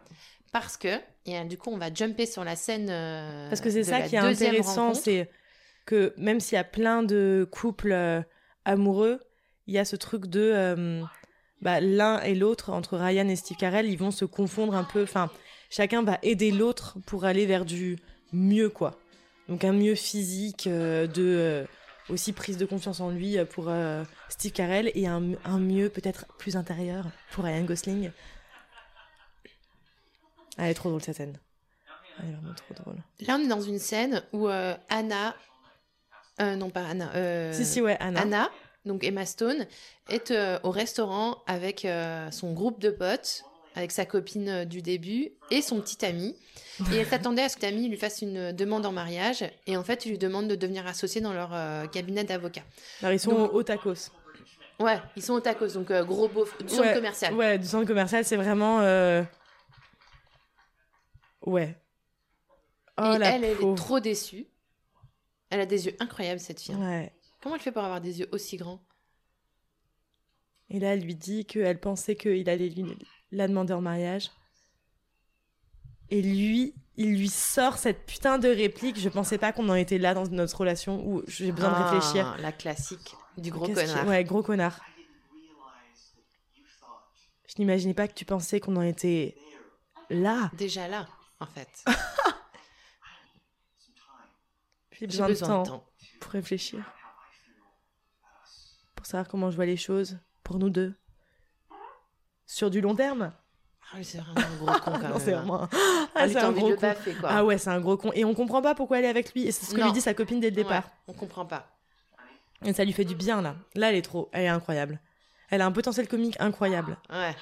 parce que, et du coup, on va jumper sur la scène. Parce que c'est ça qui est intéressant, c'est que même s'il y a plein de couples amoureux, il y a ce truc de bah, l'un et l'autre entre Ryan et Steve Carell, ils vont se confondre un peu. Enfin, chacun va aider l'autre pour aller vers du mieux, quoi. Donc un mieux physique, euh, de euh, aussi prise de confiance en lui euh, pour euh, Steve Carell et un, un mieux peut-être plus intérieur pour Ryan Gosling. Ah, elle est trop drôle cette scène. Elle est vraiment trop drôle. Là, on est dans une scène où Anna. non, pas Anna. Si, si, ouais, Anna. Anna, donc Emma Stone, est au restaurant avec son groupe de potes, avec sa copine euh, du début et son petit ami. Et elle s'attendait à ce que cet ami lui fasse une demande en mariage. Et en fait, il lui demande de devenir associé dans leur euh, cabinet d'avocat. Alors, ils sont Donc- au tacos. Ouais, ils sont au tacos, donc euh, gros beau du centre commercial. Ouais, du centre commercial, c'est vraiment. euh, Ouais. Oh et la elle, elle est trop déçue. Elle a des yeux incroyables, cette fille. hein. Ouais. Comment elle fait pour avoir des yeux aussi grands? Et là, elle lui dit qu'elle pensait qu'il allait lui, la demander en mariage. Et lui, il lui sort cette putain de réplique. Je pensais pas qu'on en était là dans notre relation où j'ai besoin de Ah, réfléchir. La classique du gros connard. Ouais, gros connard. Je n'imaginais pas que tu pensais qu'on en était là. Déjà là, en fait. J'ai J'ai besoin, besoin de, temps de temps. pour réfléchir. Pour savoir comment je vois les choses pour nous deux. Sur du long terme. Ah oui, c'est vraiment un gros con quand non, même. c'est hein. vraiment. Ah, Ah, c'est un gros con. baffer, quoi. Ah ouais, c'est un gros con. Et on comprend pas pourquoi elle est avec lui. Et c'est ce que Non. lui dit sa copine dès le départ. Ouais, on comprend pas. Et ça lui fait du bien, là. Là, elle est trop. Elle est incroyable. Elle a un potentiel comique incroyable. Ouais,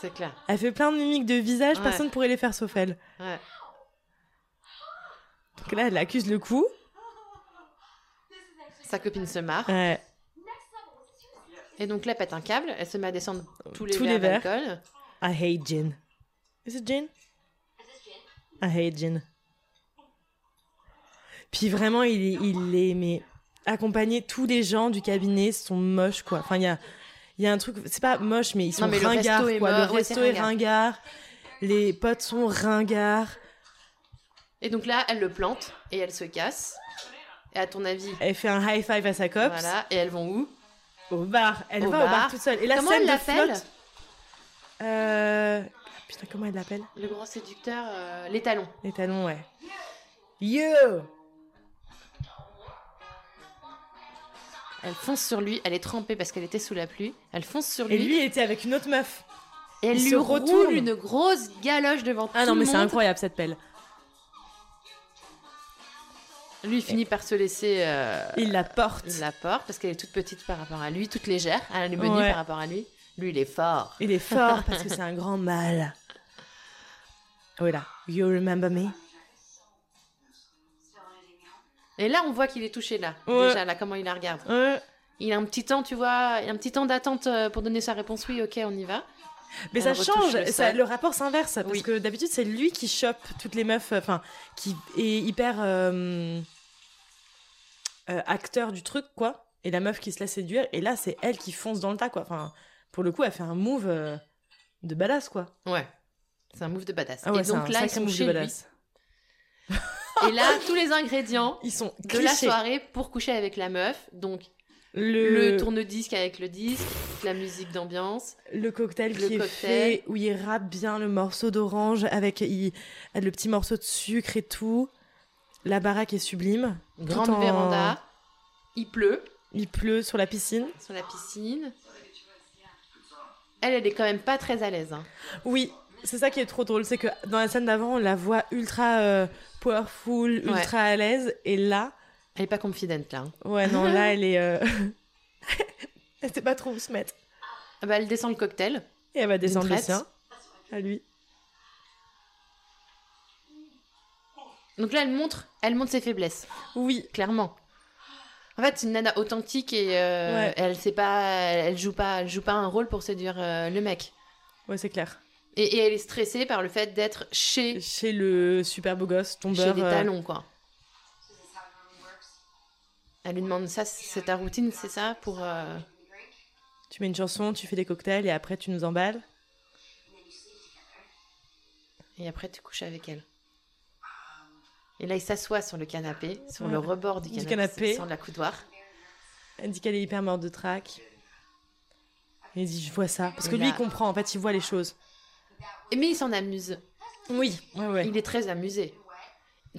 c'est clair. Elle fait plein de mimiques de visage, Ouais. personne pourrait les faire sauf elle. Ouais. Donc là, elle accuse le coup. Sa copine se marre. Ouais. Et donc là, elle pète un câble. Elle se met à descendre tous les Tous verres verres. d'alcool. I hate gin. Is it gin? I hate gin. Puis vraiment, il est, il est mais accompagné. Tous les gens du cabinet sont moches, quoi. Enfin, il y a, y a un truc, c'est pas moche, mais ils sont Non, mais le resto ringards, est quoi. mo- Le ouais, resto est ringard. ringard. Les potes sont ringards. Et donc là, elle le plante et elle se casse. Et à ton avis, Elle fait un high five à sa copse. voilà. Et elles vont où? Au bar. Elle Au va au bar bar. toute seule. Et la Comment scène elle de l'appelle flotte. Euh... Putain, comment elle l'appelle? Le gros séducteur, euh, les talons. Les talons, ouais. Yo Elle fonce sur lui. Elle est trempée parce qu'elle était sous la pluie. Elle fonce sur lui. Et lui était avec une autre meuf. et elle il lui se roule retourne. une grosse galoche devant Ah tout non, le mais c'est incroyable cette pelle. Lui, il finit par se laisser. euh, Il la porte. il la porte parce qu'elle est toute petite par rapport à lui, toute légère. Elle est Ouais. par rapport à lui. Lui, il est fort. Il est fort parce que c'est un grand mal. Oui, là. You remember me? Et là, on voit qu'il est touché là. Ouais. Déjà, là, comment il la regarde. Ouais. Il a un petit temps, tu vois, il a un petit temps d'attente euh, pour donner sa réponse. Oui, ok, on y va. Mais Elle ça change, le ça, le rapport s'inverse. Parce Oui. que d'habitude, c'est lui qui chope toutes les meufs, euh, enfin, qui est hyper euh, euh, acteur du truc, quoi. Et la meuf qui se laisse séduire. Et là, c'est elle qui fonce dans le tas, quoi. Enfin, pour le coup, elle fait un move euh, de badass, quoi. Ouais. C'est un move de badass. Ah ouais, et donc un là, ils sont chez lui. Et là, tous les ingrédients Ils sont de la soirée pour coucher avec la meuf. Donc, Le, le tourne-disque avec le disque, la musique d'ambiance. le cocktail le qui est fait, où il râpe bien le morceau d'orange avec il- le petit morceau de sucre et tout. La baraque est sublime. Grande en- véranda. Il pleut Il pleut sur la piscine. sur la piscine. Elle, elle est quand même pas très à l'aise. hein. Oui, c'est ça qui est trop drôle, c'est que dans la scène d'avant, on la voit ultra euh, powerful, ultra à l'aise, et là, Elle est pas confident là. hein. ouais, non, là, elle est. euh, elle sait pas trop où se mettre. Ah bah, elle descend le cocktail. Et elle va descendre le sien, à lui. Donc là, elle montre, elle montre ses faiblesses, Oui, clairement. En fait, c'est une nana authentique et euh, Ouais. elle sait pas, elle joue pas, elle joue pas un rôle pour séduire euh, le mec. ouais, c'est clair. Et, et elle est stressée par le fait d'être chez, Chez le super beau gosse, chez tombeur. des euh, talons, quoi. Elle lui demande ça, c'est ta routine, c'est ça pour. euh, tu mets une chanson, tu fais des cocktails, et après, tu nous emballes. Et après, tu couches avec elle. Et là, il s'assoit sur le canapé, sur Ouais. le rebord du Du canapé, canapé. sur la coudoir. Elle dit qu'elle est hyper morte de trac. Et il dit je vois ça. Parce que lui, il comprend, en fait, il voit les choses. Mais il s'en amuse. Oui, ouais, ouais. Il est très amusé.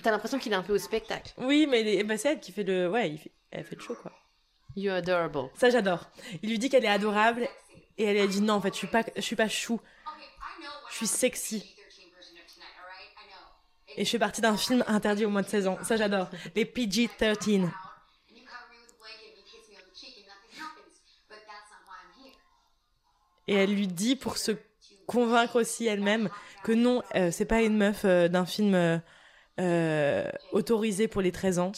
T'as l'impression qu'il est un peu au spectacle. Oui, mais bah, c'est elle qui fait le. Ouais, il fait... elle fait le show, quoi. You're adorable. Ça, j'adore. Il lui dit qu'elle est adorable. Et elle a dit non, en fait, je suis pas, je suis pas chou. Je suis sexy. Et je fais partie d'un film interdit au moins de 16 ans. Ça, j'adore. Les PG-13. Et elle lui dit pour se convaincre aussi elle-même que non, euh, c'est pas une meuf euh, d'un film euh, euh, autorisé pour les 13 ans.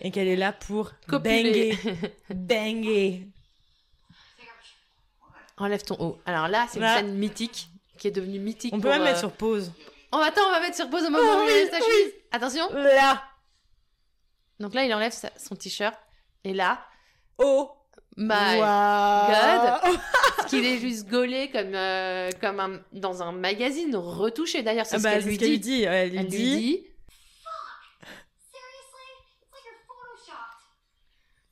Et qu'elle est là pour Copuler. banger. banger. Enlève ton haut. Alors là, c'est une scène mythique qui est devenue mythique. On peut pour, même euh, mettre sur pause. Oh, attends, on va mettre sur pause au moment Oh, où il oui, enlève sa oui. chemise. Attention. Là. Donc là, il enlève sa- son t-shirt. Et là, Oh. my God. qu'il est juste gaulé comme, euh, comme un, dans un magazine retouché. D'ailleurs, c'est Ah ce bah, qu'elle lui ce qu'elle lui dit. Elle lui Elle lui dit. dit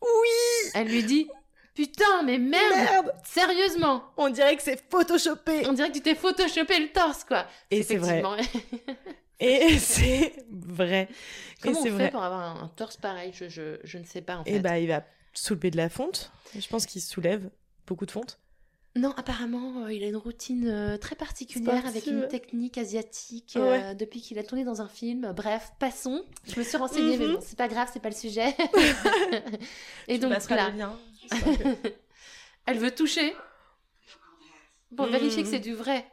Oui. Elle lui dit Putain, mais merde, Merde. Sérieusement On dirait que c'est photoshopé. On dirait que tu t'es photoshopé le torse, quoi. Et c'est vrai. Et c'est vrai. Comment et on c'est fait vrai. pour avoir un, un torse pareil? Je, je, je ne sais pas, en fait. Et bah, il va soulever de la fonte. Je pense qu'il soulève beaucoup de fonte. Non, apparemment, euh, il a une routine euh, très particulière avec une technique asiatique Ouais. euh, depuis qu'il a tourné dans un film. Bref, passons. Je me suis renseignée, mais Mhm. bon, c'est pas grave, c'est pas le sujet. Et Tu donc là. elle veut toucher pour Mhm. vérifier que c'est du vrai.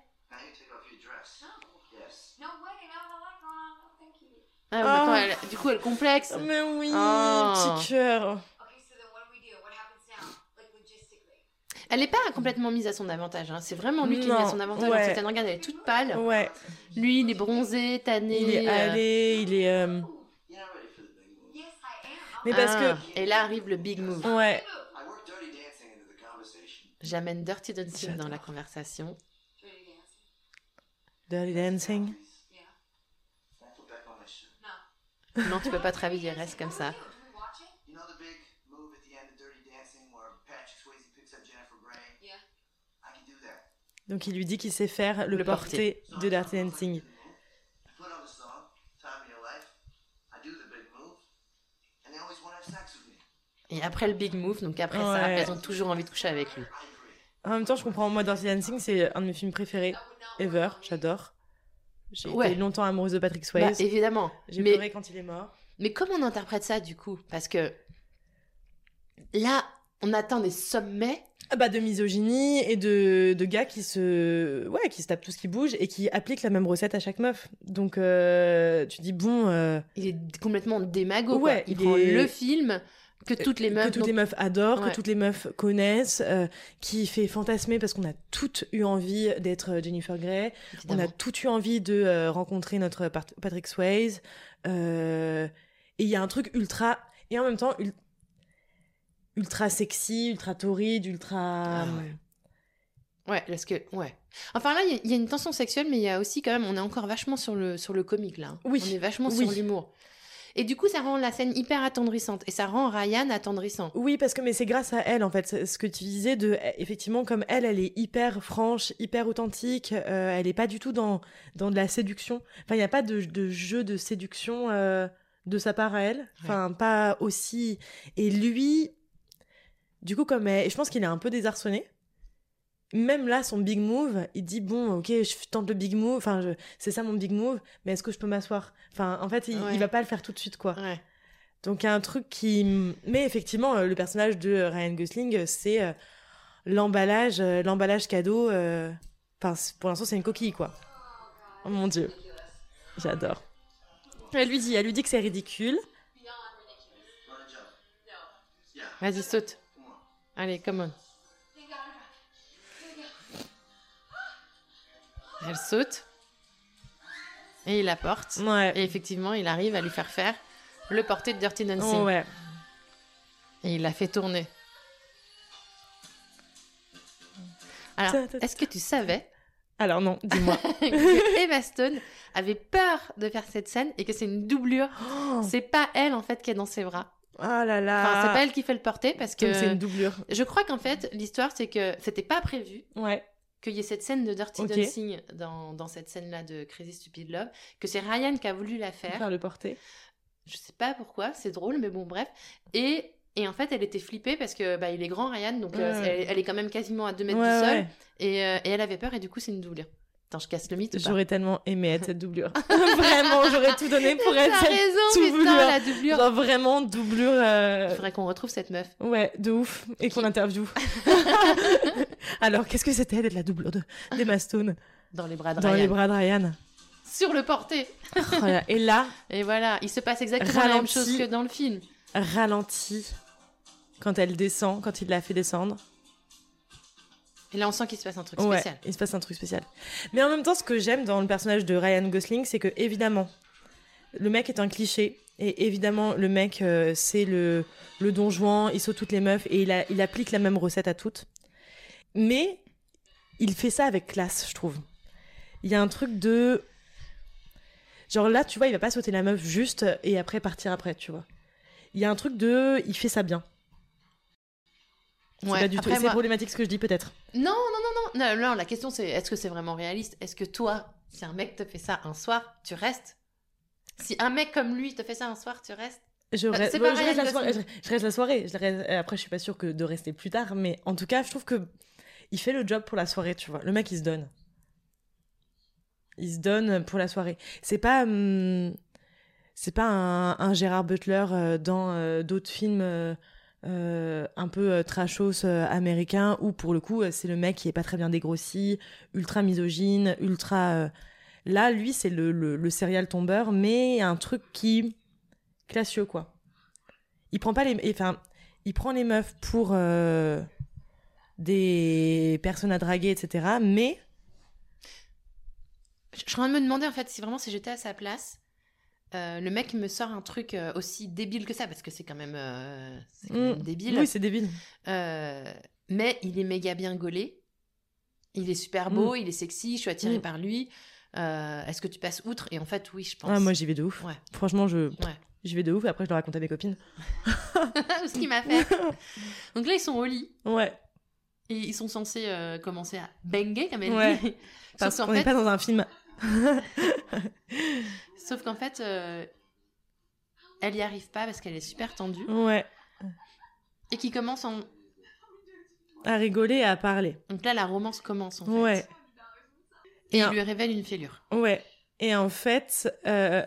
Ah, Ah. elle- du coup, elle complexe. Mais oui, Oh. petit cœur. Elle n'est pas complètement mise à son avantage. hein. C'est vraiment lui qui est mis à son avantage. ouais. Elle regarde, elle est toute pâle. Ouais, Lui, il est bronzé, tanné. il est euh, allé, il est. euh, Mais parce ah, Et là arrive le big move. que. Ouais. J'amène Dirty Dancing dans la conversation. Dirty Dancing. Non, tu peux pas travailler, reste comme ça. Donc il lui dit qu'il sait faire le, Le porté de Dirty Dancing. Et après le big move, donc après ça, elles ont toujours envie de coucher avec lui. En même temps, je comprends. Moi, Dirty Dancing, c'est un de mes films préférés ever. J'adore. J'ai Ouais. été longtemps amoureuse de Patrick Bah, Swayze. évidemment. J'ai Mais, pleuré quand il est mort. mais comment on interprète ça du coup? Parce que là, on atteint des sommets. Ah bah de misogynie et de, de gars qui se ouais qui se tapent tout ce qui bouge et qui appliquent la même recette à chaque meuf. Donc euh, tu dis bon euh, Il est complètement démago. Ouais, quoi. il, il prend est- le film que toutes les meufs. que toutes les meufs adorent, Ouais. que toutes les meufs connaissent, euh, qui fait fantasmer parce qu'on a toutes eu envie d'être Jennifer Grey, on a toutes eu envie de euh, rencontrer notre Pat- Patrick Swayze. euh, et il y a un truc ultra et en même temps ul- ultra sexy, ultra torride, ultra Ah ouais. Ouais, parce que ouais. Enfin là, il y a- il y, a une tension sexuelle, mais il y a aussi quand même, on est encore vachement sur le sur le comique là. Oui, On est vachement oui. sur l'humour. Et du coup, ça rend la scène hyper attendrissante et ça rend Ryan attendrissant. Oui, parce que mais c'est grâce à elle en fait, ce que tu disais de effectivement comme elle, elle est hyper franche, hyper authentique, euh, elle est pas du tout dans dans de la séduction. Enfin, il n'y a pas de, de jeu de séduction euh, de sa part à elle. Enfin, pas aussi. Et lui, du coup, comme elle, et je pense qu'il est un peu désarçonné. Même là, son big move, il dit bon, ok, je tente le big move. Enfin, je- c'est ça mon big move, mais est-ce que je peux m'asseoir? Enfin, en fait, il, Ouais. il va pas le faire tout de suite, quoi. Ouais. Donc il y a un truc qui... Mais effectivement, euh, le personnage de Ryan Gosling, euh, c'est euh, l'emballage euh, l'emballage cadeau. euh, Enfin, pour l'instant, c'est une coquille, quoi. Oh mon dieu. J'adore. Elle lui dit, elle lui dit que c'est ridicule. Vas-y, saute. Allez, come on. Elle saute. Et il la porte. Ouais. Et effectivement, il arrive à lui faire faire le porté de Dirty Dancing. Oh, ouais. Et il la fait tourner. Alors, est-ce que tu savais Alors non, dis-moi. Emma Stone avait peur de faire cette scène et que c'est une doublure? oh C'est pas elle en fait qui est dans ses bras. là là. Enfin, c'est pas elle qui fait le porter parce que c'est une doublure. je crois qu'en fait l'histoire c'est que c'était pas prévu Ouais. Qu'il y ait cette scène de Dirty Ok. Dancing dans, dans cette scène-là de Crazy Stupid Love, que c'est Ryan qui a voulu la faire. Faire le porter. Je sais pas pourquoi, c'est drôle, mais bon, bref. Et, et en fait, elle était flippée parce que bah, il est grand, Ryan, donc euh, Ouais. elle, elle est quand même quasiment à 2 mètres Ouais, du sol. Et, euh, et elle avait peur, et du coup, c'est une doublure. Attends, je casse le mythe. J'aurais tellement aimé être cette doublure. vraiment, j'aurais tout donné pour être cette raison, doublure. putain, la doublure. Genre vraiment doublure. euh, Il faudrait qu'on retrouve cette meuf. Ouais, de ouf. Et qu'on interviewe. Alors, qu'est-ce que c'était d'être la doublure de d'Emma Stone Dans les bras de dans Ryan. les bras de Ryan Sur le porté. Oh. Et là, Et voilà, il se passe exactement la même chose que dans le film. ralenti quand elle descend, quand il la fait descendre. Et là, on sent qu'il se passe un truc Ouais, spécial. il se passe un truc spécial. Mais en même temps, ce que j'aime dans le personnage de Ryan Gosling, c'est que évidemment, le mec est un cliché. Et évidemment, le mec, euh, c'est le, le don Juan, il saute toutes les meufs et il, a- il applique la même recette à toutes. Mais il fait ça avec classe, je trouve. Il y a un truc de. Genre là, tu vois, il va pas sauter la meuf juste et après partir après, tu vois. Il y a un truc de. Il fait ça bien. C'est Ouais, pas du tout. C'est problématique ce que je dis, peut-être. Non, non, non, non, non. Non, la question c'est est-ce que c'est vraiment réaliste? Est-ce que toi, si un mec te fait ça un soir, tu restes? Si un mec comme lui te fait ça un soir, tu restes? Je, Euh, reste, je, la soirée, je, je reste la soirée. Je reste- après, je suis pas sûre que de rester plus tard, mais en tout cas, je trouve que il fait le job pour la soirée, tu vois. Le mec, il se donne. Il se donne pour la soirée. C'est pas, hum, c'est pas un, un Gérard Butler euh, dans euh, d'autres films euh, un peu trashos américains où pour le coup, c'est le mec qui est pas très bien dégrossi, ultra misogyne, ultra. Là, lui, c'est le, le, serial tombeur, mais un truc qui classieux quoi. Il prend pas les enfin il prend les meufs pour des personnes à draguer etc. mais Je je suis en train de me demander en fait si vraiment si j'étais à sa place, euh, le mec me sort un truc euh, aussi débile que ça parce que c'est quand même, euh, c'est quand même Mm. débile. oui c'est débile. Mais il est méga bien gaulé. Il est super beau, il est sexy, je suis attirée Mm. par lui. Est-ce que tu passes outre? Et en fait, oui, je pense. Ah, moi j'y vais de ouf. Ouais. Franchement je Ouais. vais de ouf et après je le raconte à mes copines. Ce qu'il m'a fait. Donc là, ils sont au lit Ouais. Et ils sont censés euh, commencer à banger, comme elle Ouais. dit. Parce qu'on n'est pas dans un film. sauf qu'en fait euh, elle y arrive pas parce qu'elle est super tendue Ouais. et qui commence en. À rigoler et à parler. Donc là, la romance commence en fait. Ouais. Et Et il lui révèle une fêlure. Ouais. Et en fait, euh,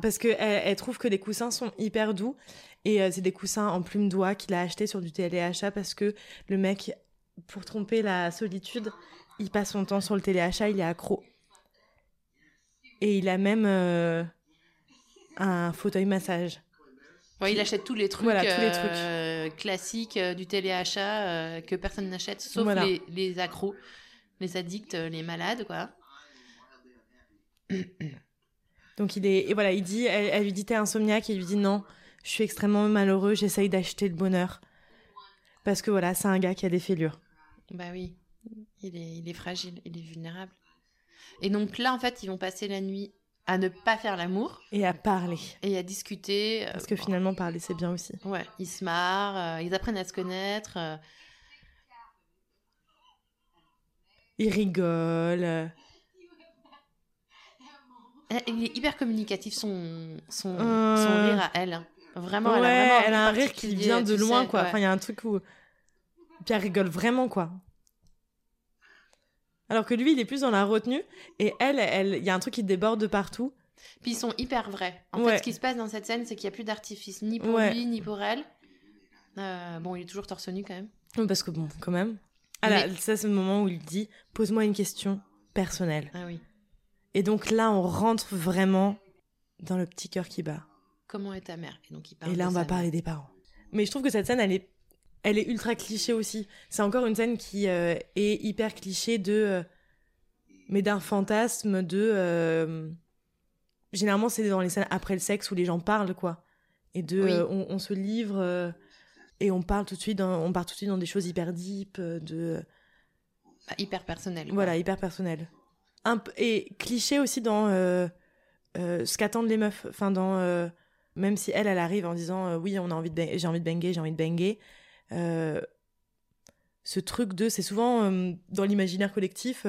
parce que elle, elle trouve que les coussins sont hyper doux. Et euh, c'est des coussins en plume d'oie qu'il a acheté sur du téléachat parce que le mec, pour tromper la solitude, il passe son temps sur le téléachat, il est accro. Et il a même euh, un fauteuil massage. Ouais, il achète tous les trucs, Voilà, tous les euh, classiques euh, du téléachat euh, que personne n'achète, sauf Voilà. les, les accros, les addicts, les malades, quoi. Donc il est et voilà, il dit, elle, elle lui dit t'es insomniaque, et il lui dit non, je suis extrêmement malheureux, j'essaye d'acheter le bonheur parce que voilà, c'est un gars qui a des fêlures. Bah oui, il est, il est fragile, il est vulnérable. Et donc là, en fait, ils vont passer la nuit à ne pas faire l'amour Et à parler. et à discuter. euh, Parce que finalement, parler, c'est bien aussi. Ouais, ils se marrent, euh, ils apprennent à se connaître. euh, Il rigole. euh, elle- Il est hyper communicatif, son, son, Euh. son rire à elle. hein. Vraiment, elle ouais, a vraiment elle a un rire qui vient de loin, sais, quoi. ouais. Enfin, il y a un truc où. Puis elle rigole vraiment, quoi. Alors que lui, il est plus dans la retenue. Et elle, elle, il y a un truc qui déborde de partout. Puis ils sont hyper vrais. En Ouais. fait, ce qui se passe dans cette scène, c'est qu'il n'y a plus d'artifice, ni pour Ouais. lui, ni pour elle. Euh, bon, il est toujours torse nu quand même. Parce que bon, quand même. Ah là, Mais- ça, c'est le moment où il dit Pose-moi une question personnelle. Ah oui. Et donc là, on rentre vraiment dans le petit cœur qui bat. Comment est ta mère? Et donc il parle Et là, on va parler des parents. Mais je trouve que cette scène, elle est, elle est ultra cliché aussi. C'est encore une scène qui euh, est hyper cliché de, euh, mais d'un fantasme de. euh, généralement, c'est dans les scènes après le sexe où les gens parlent, quoi. Et de, Oui. on, on se livre et on parle tout de suite, dans, on part tout de suite dans des choses hyper deep, de. Bah, hyper personnel. quoi. voilà, hyper personnelles. un p- et cliché aussi dans ce qu'attendent les meufs. Enfin, dans même si elle, elle arrive en disant oui, on a envie de, bang- j'ai envie de banger, j'ai envie de banger. Euh, ce truc de, c'est souvent euh, dans l'imaginaire collectif,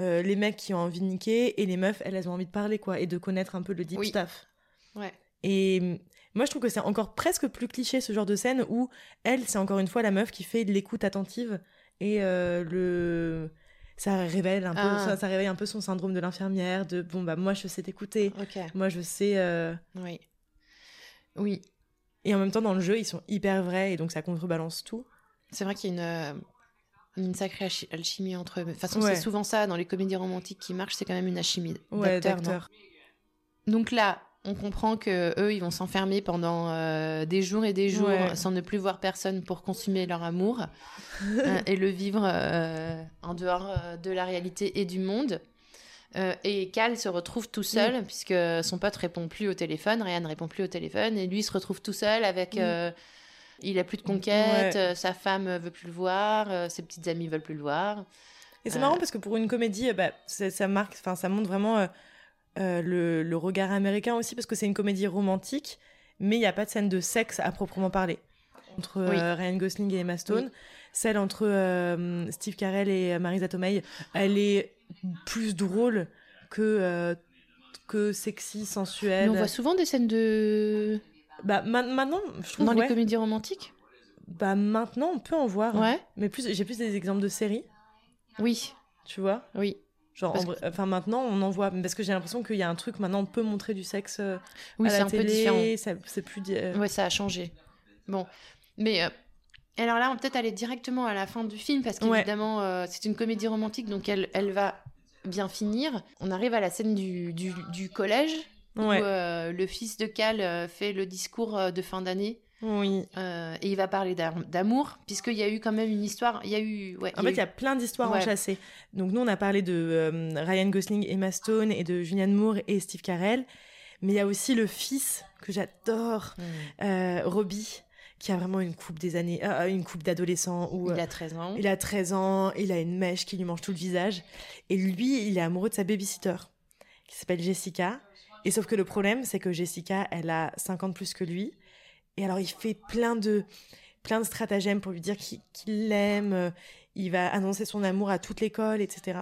euh, les mecs qui ont envie de niquer et les meufs, elles, elles ont envie de parler quoi et de connaître un peu le deep Oui. stuff. Ouais. Et moi, je trouve que c'est encore presque plus cliché ce genre de scène où elle, c'est encore une fois la meuf qui fait de l'écoute attentive et euh, le ça révèle un peu Ah. ça, ça réveille un peu son syndrome de l'infirmière de bon bah moi je sais t'écouter Ok. moi je sais euh, Oui. Oui. Et en même temps dans le jeu ils sont hyper vrais et donc ça contrebalance tout C'est vrai qu'il y a une, euh, une sacrée alchi- alchimie entre eux. De toute façon, Ouais. c'est souvent ça dans les comédies romantiques qui marchent, c'est quand même une alchimie ouais d'acteurs. Donc là, on comprend que eux, ils vont s'enfermer pendant euh, des jours et des jours Ouais. sans ne plus voir personne pour consumer leur amour euh, et le vivre euh, en dehors de la réalité et du monde. Euh, et Cal se retrouve tout seul puisque son pote répond plus au téléphone, Ryan ne répond plus au téléphone et lui se retrouve tout seul avec. Mm. euh, il a plus de conquête, Ouais. euh, sa femme veut plus le voir, ses petites amies veulent plus le voir. et c'est marrant parce que pour une comédie bah, ça marque enfin ça montre vraiment le, le regard américain aussi parce que c'est une comédie romantique mais il n'y a pas de scène de sexe à proprement parler entre Oui. Ryan Gosling et Emma Stone celle entre Steve Carell et Marisa Tomei elle est plus drôle que euh, que sexy sensuelle Mais on voit souvent des scènes de. bah ma- maintenant je trouve dans ouais, les comédies romantiques bah maintenant on peut en voir Ouais. mais plus j'ai plus des exemples de séries Oui, tu vois? Oui. Genre, en enfin maintenant, on en voit, parce que j'ai l'impression qu'il y a un truc maintenant, on peut montrer du sexe euh, Oui, c'est un peu télé, différent. ça- c'est plus. euh, Ouais, ça a changé. Bon, mais euh, alors là, on va peut-être aller directement à la fin du film parce Ouais. qu'évidemment, euh, c'est une comédie romantique, donc elle, elle va bien finir. On arrive à la scène du, du, du collège Ouais. où euh, le fils de Cal euh, fait le discours de fin d'année Oui. euh, et il va parler d'am- d'amour puisqu'il y a eu quand même une histoire. Il y a eu, ouais, En il fait, il y a plein d'histoires Ouais. enchâssées. Donc nous, on a parlé de euh, Ryan Gosling, Emma Stone et de Julianne Moore et Steve Carell, mais il y a aussi le fils que j'adore, euh, Robbie, qui a vraiment une coupe des années, euh, une coupe d'adolescent où il euh, a 13 ans. il a 13 ans, il a une mèche qui lui mange tout le visage, et lui, il est amoureux de sa babysitter, qui s'appelle Jessica. Et sauf que le problème, c'est que Jessica, elle a 50 plus que lui, et alors il fait plein de plein de stratagèmes pour lui dire qu'il l'aime, euh, il va annoncer son amour à toute l'école, etc.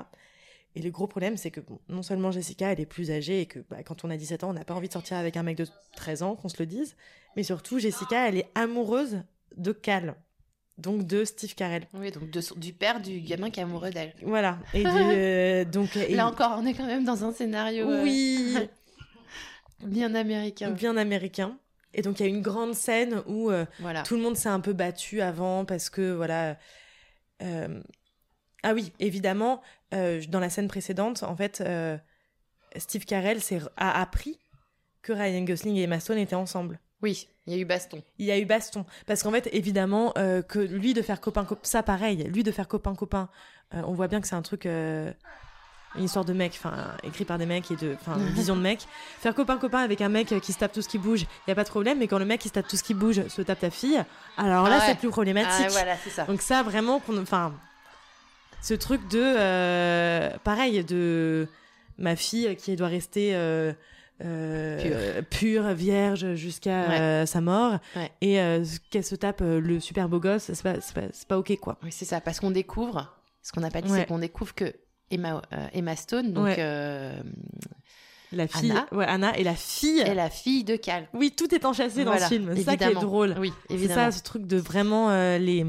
Et le gros problème, c'est que bon, non seulement Jessica, elle est plus âgée et que bah, quand on a 17 ans, on n'a pas envie de sortir avec un mec de 13 ans, qu'on se le dise, mais surtout, Jessica, elle est amoureuse de Cal, donc de Steve Carell. Oui, donc de du père du gamin qui est amoureux d'elle. Voilà. Et du- euh, donc et- Là encore, on est quand même dans un scénario euh, oui, bien américain. bien américain. Et donc il y a une grande scène où euh, Voilà. tout le monde s'est un peu battu avant parce que voilà. Ah oui, évidemment, euh, dans la scène précédente, en fait, euh, Steve Carell s'est- a appris que Ryan Gosling et Emma Stone étaient ensemble. Oui, il y a eu baston. Il y a eu baston. Parce qu'en fait, évidemment, euh, que lui de faire copain-copain, ça pareil, lui de faire copain-copain, on voit bien que c'est un truc, une histoire de mec, enfin, écrit par des mecs et de, enfin, une vision de mec. Faire copain-copain avec un mec qui se tape tout ce qui bouge, il n'y a pas de problème, mais quand le mec qui se tape tout ce qui bouge se tape ta fille, alors là, Ah ouais. c'est plus problématique. Ah, voilà, c'est ça. Donc ça, vraiment, qu'on, enfin, ce truc de, euh, pareil, de ma fille qui doit rester euh, euh, pure, vierge jusqu'à Ouais. sa mort, Ouais. et qu'elle se tape le super beau gosse, c'est pas, pas, pas ok quoi. Oui, c'est ça, parce qu'on découvre, ce qu'on n'a pas dit, Ouais. c'est qu'on découvre que Emma, Emma Stone, donc, La fille, Anna. ouais, Anna est la fille. est la fille de Cal. Oui, tout est enchâssé dans ce film. C'est ça qui est drôle. Oui, C'est ça, ce truc de vraiment euh, les.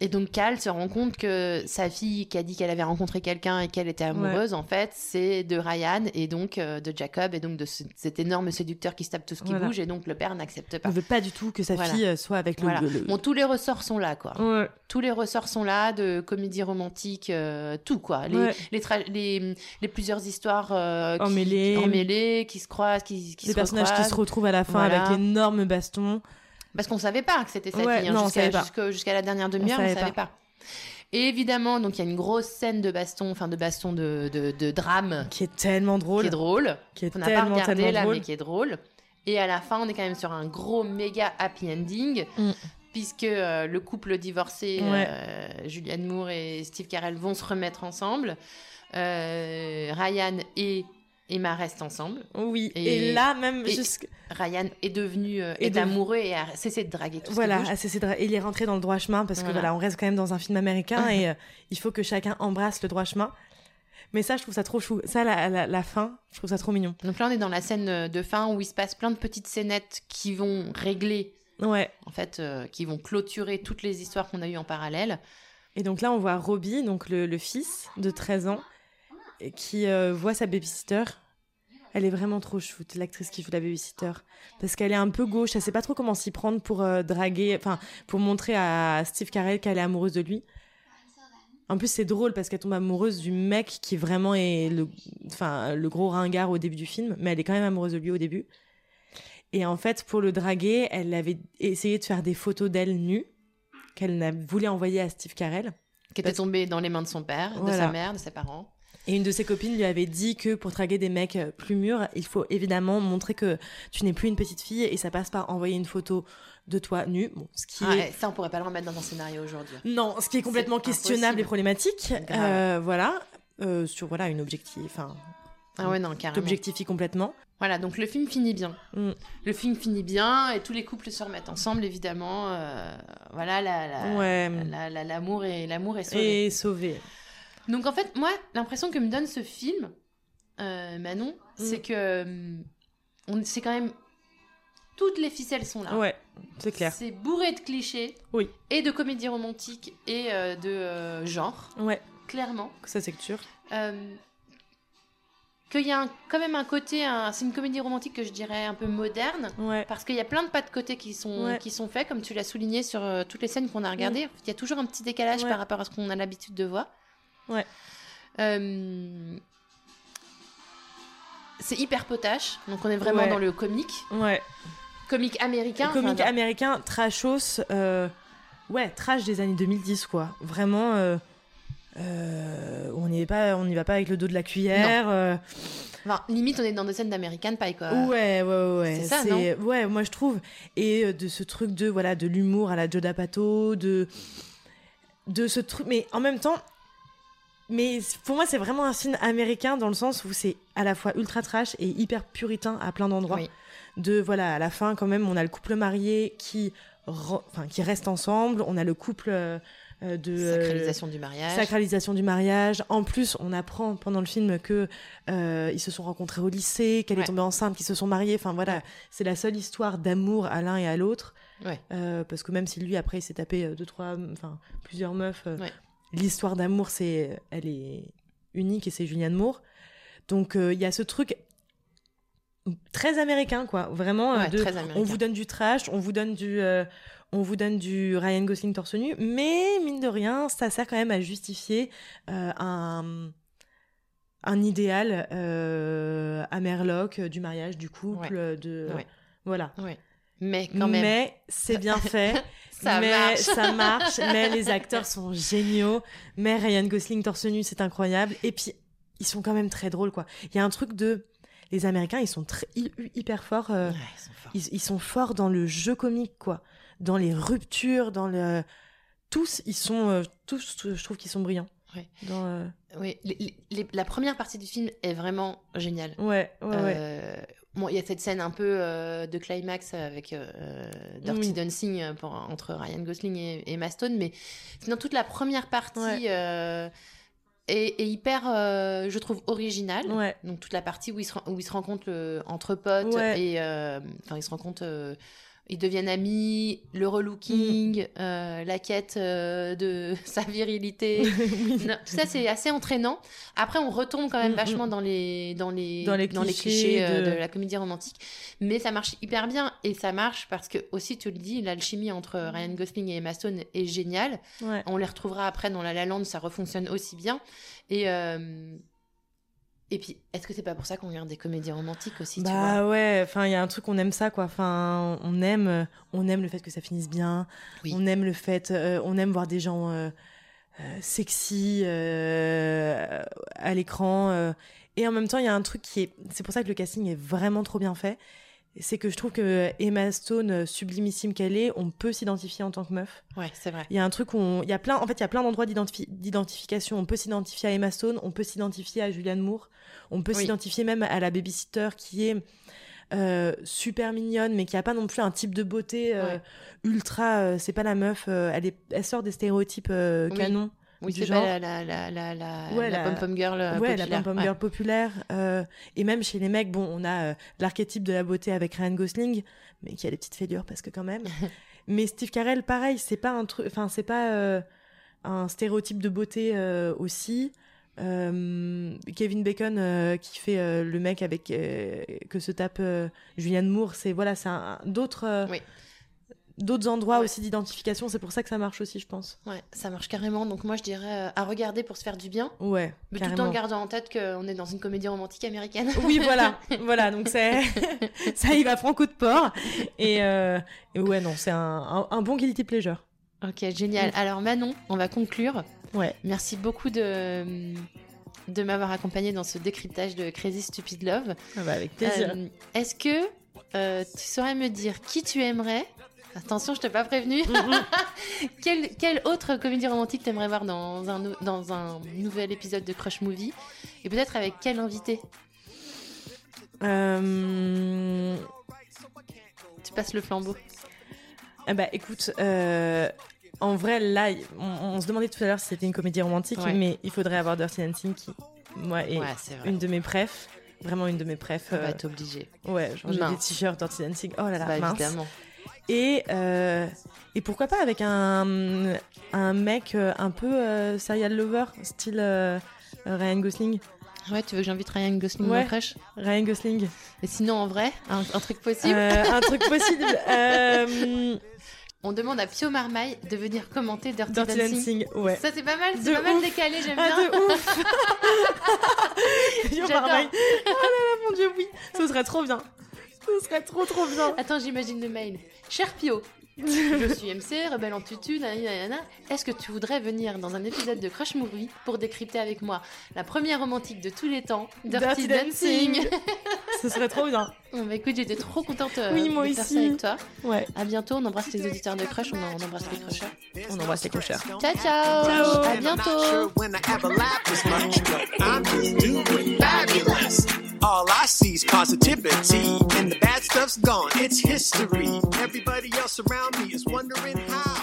Et donc Cal se rend compte que sa fille qui a dit qu'elle avait rencontré quelqu'un et qu'elle était amoureuse, en fait, c'est de Ryan et donc euh, de Jacob et donc de ce- cet énorme séducteur qui se tape tout ce qui Voilà. bouge et donc le père n'accepte pas. ne veut pas du tout que sa Voilà. fille euh, soit avec le. Voilà. le- le- Bon, tous les ressorts sont là, quoi. Ouais. Tous les ressorts sont là, de comédie romantique, euh, tout, quoi. Les, Ouais. les, tra- les, les plusieurs histoires euh, qui- Emmêlées. emmêlées, qui se croisent, qui, qui les se personnages qui recroisent. se retrouvent à la fin avec l'énorme baston. Parce qu'on savait pas que c'était sa Ouais, fille. hein, jusqu'à, jusqu'à la dernière demi-heure, on, savait savait pas. Et évidemment, donc il y a une grosse scène de baston, enfin de baston de, de, de drame qui est tellement drôle. qui est drôle, qui est qu'on n'a pas regardé là, drôle. mais qui est drôle. Et à la fin, on est quand même sur un gros méga happy ending. Mm. puisque euh, le couple divorcé, Ouais. euh, Julianne Moore et Steve Carell, vont se remettre ensemble. Euh, Ryan et Emma restent ensemble. Oui. Et, Et- là, même et- jusqu'- Ryan est devenu euh, est de- amoureux et a cessé de draguer tout Voilà, ce qui bouge. c'est- c'est dra- il est rentré dans le droit chemin parce que Voilà. voilà, on reste quand même dans un film américain et euh, il faut que chacun embrasse le droit chemin. Mais ça, je trouve ça trop chou. Ça, la, la, la fin, je trouve ça trop mignon. Donc là, on est dans la scène euh, de fin où il se passe plein de petites scénettes qui vont régler, Ouais. en fait, euh, qui vont clôturer toutes les histoires qu'on a eues en parallèle. Et donc là, on voit Robbie, donc le, le fils de 13 ans, qui euh, voit sa babysitter. Elle est vraiment trop chouette, l'actrice qui joue la babysitter. Parce qu'elle est un peu gauche, elle sait pas trop comment s'y prendre pour euh, draguer, enfin, pour montrer à Steve Carell qu'elle est amoureuse de lui. En plus, c'est drôle parce qu'elle tombe amoureuse du mec qui vraiment est le, enfin, le gros ringard au début du film, mais elle est quand même amoureuse de lui au début. Et en fait, pour le draguer, elle avait essayé de faire des photos d'elle nue qu'elle voulait envoyer à Steve Carell. Qui était Parce- tombé dans les mains de son père, de Voilà. sa mère, de ses parents. Et une de ses copines lui avait dit que pour draguer des mecs euh, plus mûrs, il faut évidemment montrer que tu n'es plus une petite fille et ça passe par envoyer une photo de toi nue. Bon, ce qui Ah, est et ça, on pourrait pas le remettre dans un scénario aujourd'hui. non, ce qui est complètement questionnable impossible. et problématique. Euh, voilà, Euh, sur voilà une objectif, enfin, Ah ouais, non, carrément. t'objectifie complètement. Voilà, donc le film finit bien. Mm. Le film finit bien et tous les couples se remettent ensemble, évidemment. euh, voilà, la- la- Ouais. la- la- l'amour est, l'amour est sauvé. Et sauvé. Donc en fait, moi, l'impression que me donne ce film, euh, Manon, c'est que on, c'est quand même toutes les ficelles sont là. Ouais, c'est clair. C'est bourré de clichés Oui. et de comédies romantiques et euh, de euh, genre, Ouais, clairement. ça c'est sûr. Qu'il y a un- quand même un côté, un- c'est une comédie romantique que je dirais un peu moderne. Ouais. Parce qu'il y a plein de pas de côté qui sont, Ouais. qui sont faits, comme tu l'as souligné sur toutes les scènes qu'on a regardées. Il y a toujours un petit décalage Ouais. par rapport à ce qu'on a l'habitude de voir. Ouais. Euh, C'est hyper potache, donc on est vraiment Ouais. dans le comique. Ouais. Comique américain. comique enfin, américain, trashos, euh, ouais, trash des années 2010, quoi. Vraiment, euh, euh, on n'y pas, on n'y va pas avec le dos de la cuillère. euh, enfin, limite, on est dans des scènes d'American Pie, quoi. ouais, ouais, ouais, c'est ça, ouais, moi je trouve. Et de ce truc de voilà, de l'humour à la Joe D'Apato, de de ce truc, mais en même temps. Mais pour moi, c'est vraiment un film américain dans le sens où c'est à la fois ultra trash et hyper puritain à plein d'endroits. Oui. de voilà à la fin quand même on a le couple marié qui re- enfin qui reste ensemble on a le couple euh, euh, de euh, Sacralisation du mariage. sacralisation du mariage en plus on apprend pendant le film que euh, ils se sont rencontrés au lycée qu'elle Ouais. est tombée enceinte qu'ils se sont mariés enfin voilà Ouais. c'est la seule histoire d'amour à l'un et à l'autre Ouais. Euh, parce que même si lui après il s'est tapé deux trois enfin plusieurs meufs Ouais. L'histoire d'amour c'est elle est unique et c'est Julianne Moore donc euh, il y a ce truc très américain quoi vraiment euh, Ouais, de très américain. on vous donne du trash on vous donne du euh, on vous donne du Ryan Gosling torse nu mais mine de rien ça sert quand même à justifier euh, un un idéal à Merlock du mariage du couple de Ouais. voilà. Mais quand même, mais c'est bien fait. Ça mais marche. ça marche. Mais les acteurs sont géniaux. Mais Ryan Gosling torse nu c'est incroyable. Et puis ils sont quand même très drôles quoi. Il y a un truc de les Américains ils sont très hyper forts euh, Ouais, ils sont forts. ils, ils sont forts dans le jeu comique quoi. Dans les ruptures dans le tous ils sont euh, tous je trouve qu'ils sont brillants. Ouais. dans, euh, Oui, les- les- les- la première partie du film est vraiment géniale. ouais ouais ouais bon, il y a cette scène un peu euh, de climax avec euh, euh, Dirty Oui. Dancing euh, pour- entre Ryan Gosling et, et Emma Stone, mais sinon toute la première partie Ouais. euh, est, est hyper, je trouve, originale. ouais Donc toute la partie où ils se, où ils se rencontrent entre potes Ouais. et enfin ils se rencontrent, ils deviennent amis, le relooking, Mm. euh, la quête euh, de sa virilité. Non, tout ça c'est assez entraînant. Après on retombe quand même Mm, vachement mm. dans les dans les Dans les clichés euh, de- de... la comédie romantique, mais ça marche hyper bien et ça marche parce que aussi tu le dis l'alchimie entre Ryan Gosling et Emma Stone est géniale. ouais On les retrouvera après dans La La Land, ça refonctionne aussi bien. Et, euh, et puis, est-ce que c'est pas pour ça qu'on regarde des comédies romantiques aussi, tu vois bah ouais enfin il y a un truc on aime ça quoi. Enfin on aime euh, on aime le fait que ça finisse bien. Oui. on aime le fait euh, on aime voir des gens euh, euh, sexy à l'écran et en même temps il y a un truc qui est c'est pour ça que le casting est vraiment trop bien fait c'est que je trouve que Emma Stone, euh, sublimissime qu'elle est, on peut s'identifier en tant que meuf. Ouais, c'est vrai. Il y a un truc où on- il y a plein, en fait, il y a plein d'endroits d'identifi- d'identification. On peut s'identifier à Emma Stone, on peut s'identifier à Julianne Moore, on peut Oui. s'identifier même à la babysitter qui est euh, super mignonne, mais qui a pas non plus un type de beauté euh, Ouais. ultra. euh, c'est pas la meuf. elle est, elle sort des stéréotypes Oui. canons. Oui, c'est genre. pas la, la, la, la, la, Ouais, la la- pom-pom girl euh, la populaire. Ouais. girl populaire. euh, et même chez les mecs, bon, on a euh, l'archétype de la beauté avec Ryan Gosling, mais qui a des petites fêlures parce que quand même. mais Steve Carell, pareil, c'est pas un truc, enfin, c'est pas euh, un stéréotype de beauté aussi. Kevin Bacon qui fait le mec avec que se tape Julianne Moore, c'est voilà, c'est un- d'autres Oui. D'autres endroits Ouais. aussi d'identification. C'est pour ça que ça marche aussi, je pense. Ouais, ça marche carrément. Donc moi, je dirais euh, à regarder pour se faire du bien, Ouais, mais tout en carrément. gardant en tête qu'on est dans une comédie romantique américaine. Oui, voilà, voilà. Donc c'est ça y va franco de porc. Et, euh, et ouais, non, c'est un, un, un bon guilty pleasure. Ok, génial. Alors Manon, on va conclure. Ouais. Merci beaucoup de, de m'avoir accompagné dans ce décryptage de Crazy Stupid Love. Ah bah, avec plaisir. Euh, Est-ce que euh, tu saurais me dire qui tu aimerais Attention, je t'ai pas prévenu. quelle, quelle autre comédie romantique t'aimerais voir dans un, dans un nouvel épisode de Crush Movie? Et peut-être avec quel invité? Euh, Tu passes le flambeau. ah bah écoute, euh, en vrai, là, on, on se demandait tout à l'heure si c'était une comédie romantique, Ouais. mais il faudrait avoir Dirty Dancing qui, moi, est Ouais, une de mes prefs. Vraiment une de mes va euh, être obligé. ouais, j'ai des t-shirts Dirty Dancing. Oh là là, Bah, mince. évidemment. Et, euh, et pourquoi pas avec un, un mec euh, un peu euh, serial lover, style euh, Ryan Gosling. Ouais, tu veux que j'invite Ryan Gosling Ouais. Crush Ryan Gosling. Et sinon, en vrai, un, un truc possible un truc possible. On demande à Pio Marmaille de venir commenter Dirty, Dirty Dancing. Dancing, ouais. Ça, c'est pas mal, c'est pas mal décalé, j'aime Ah, bien. de ouf J'adore. Marmaille. Oh là là, mon dieu, oui. Ce serait trop bien. Ce serait trop, trop bien. Attends, j'imagine le mail. Cher Pio, je suis MC, rebelle en tutu, nanana. Est-ce que tu voudrais venir dans un épisode de Crush Movie pour décrypter avec moi la première romantique de tous les temps, Dirty, Dancing, Ce serait trop bien. Bon, bah, écoute, j'étais trop contente euh, Oui, moi de faire aussi. ça avec toi. Ouais. À bientôt, on embrasse les auditeurs de Crush, on, on embrasse les crushers. On embrasse les cocheurs. Ciao, ciao, Ciao. À bientôt. All I see is positivity, and the bad stuff's gone. It's history. Everybody else around me is wondering how.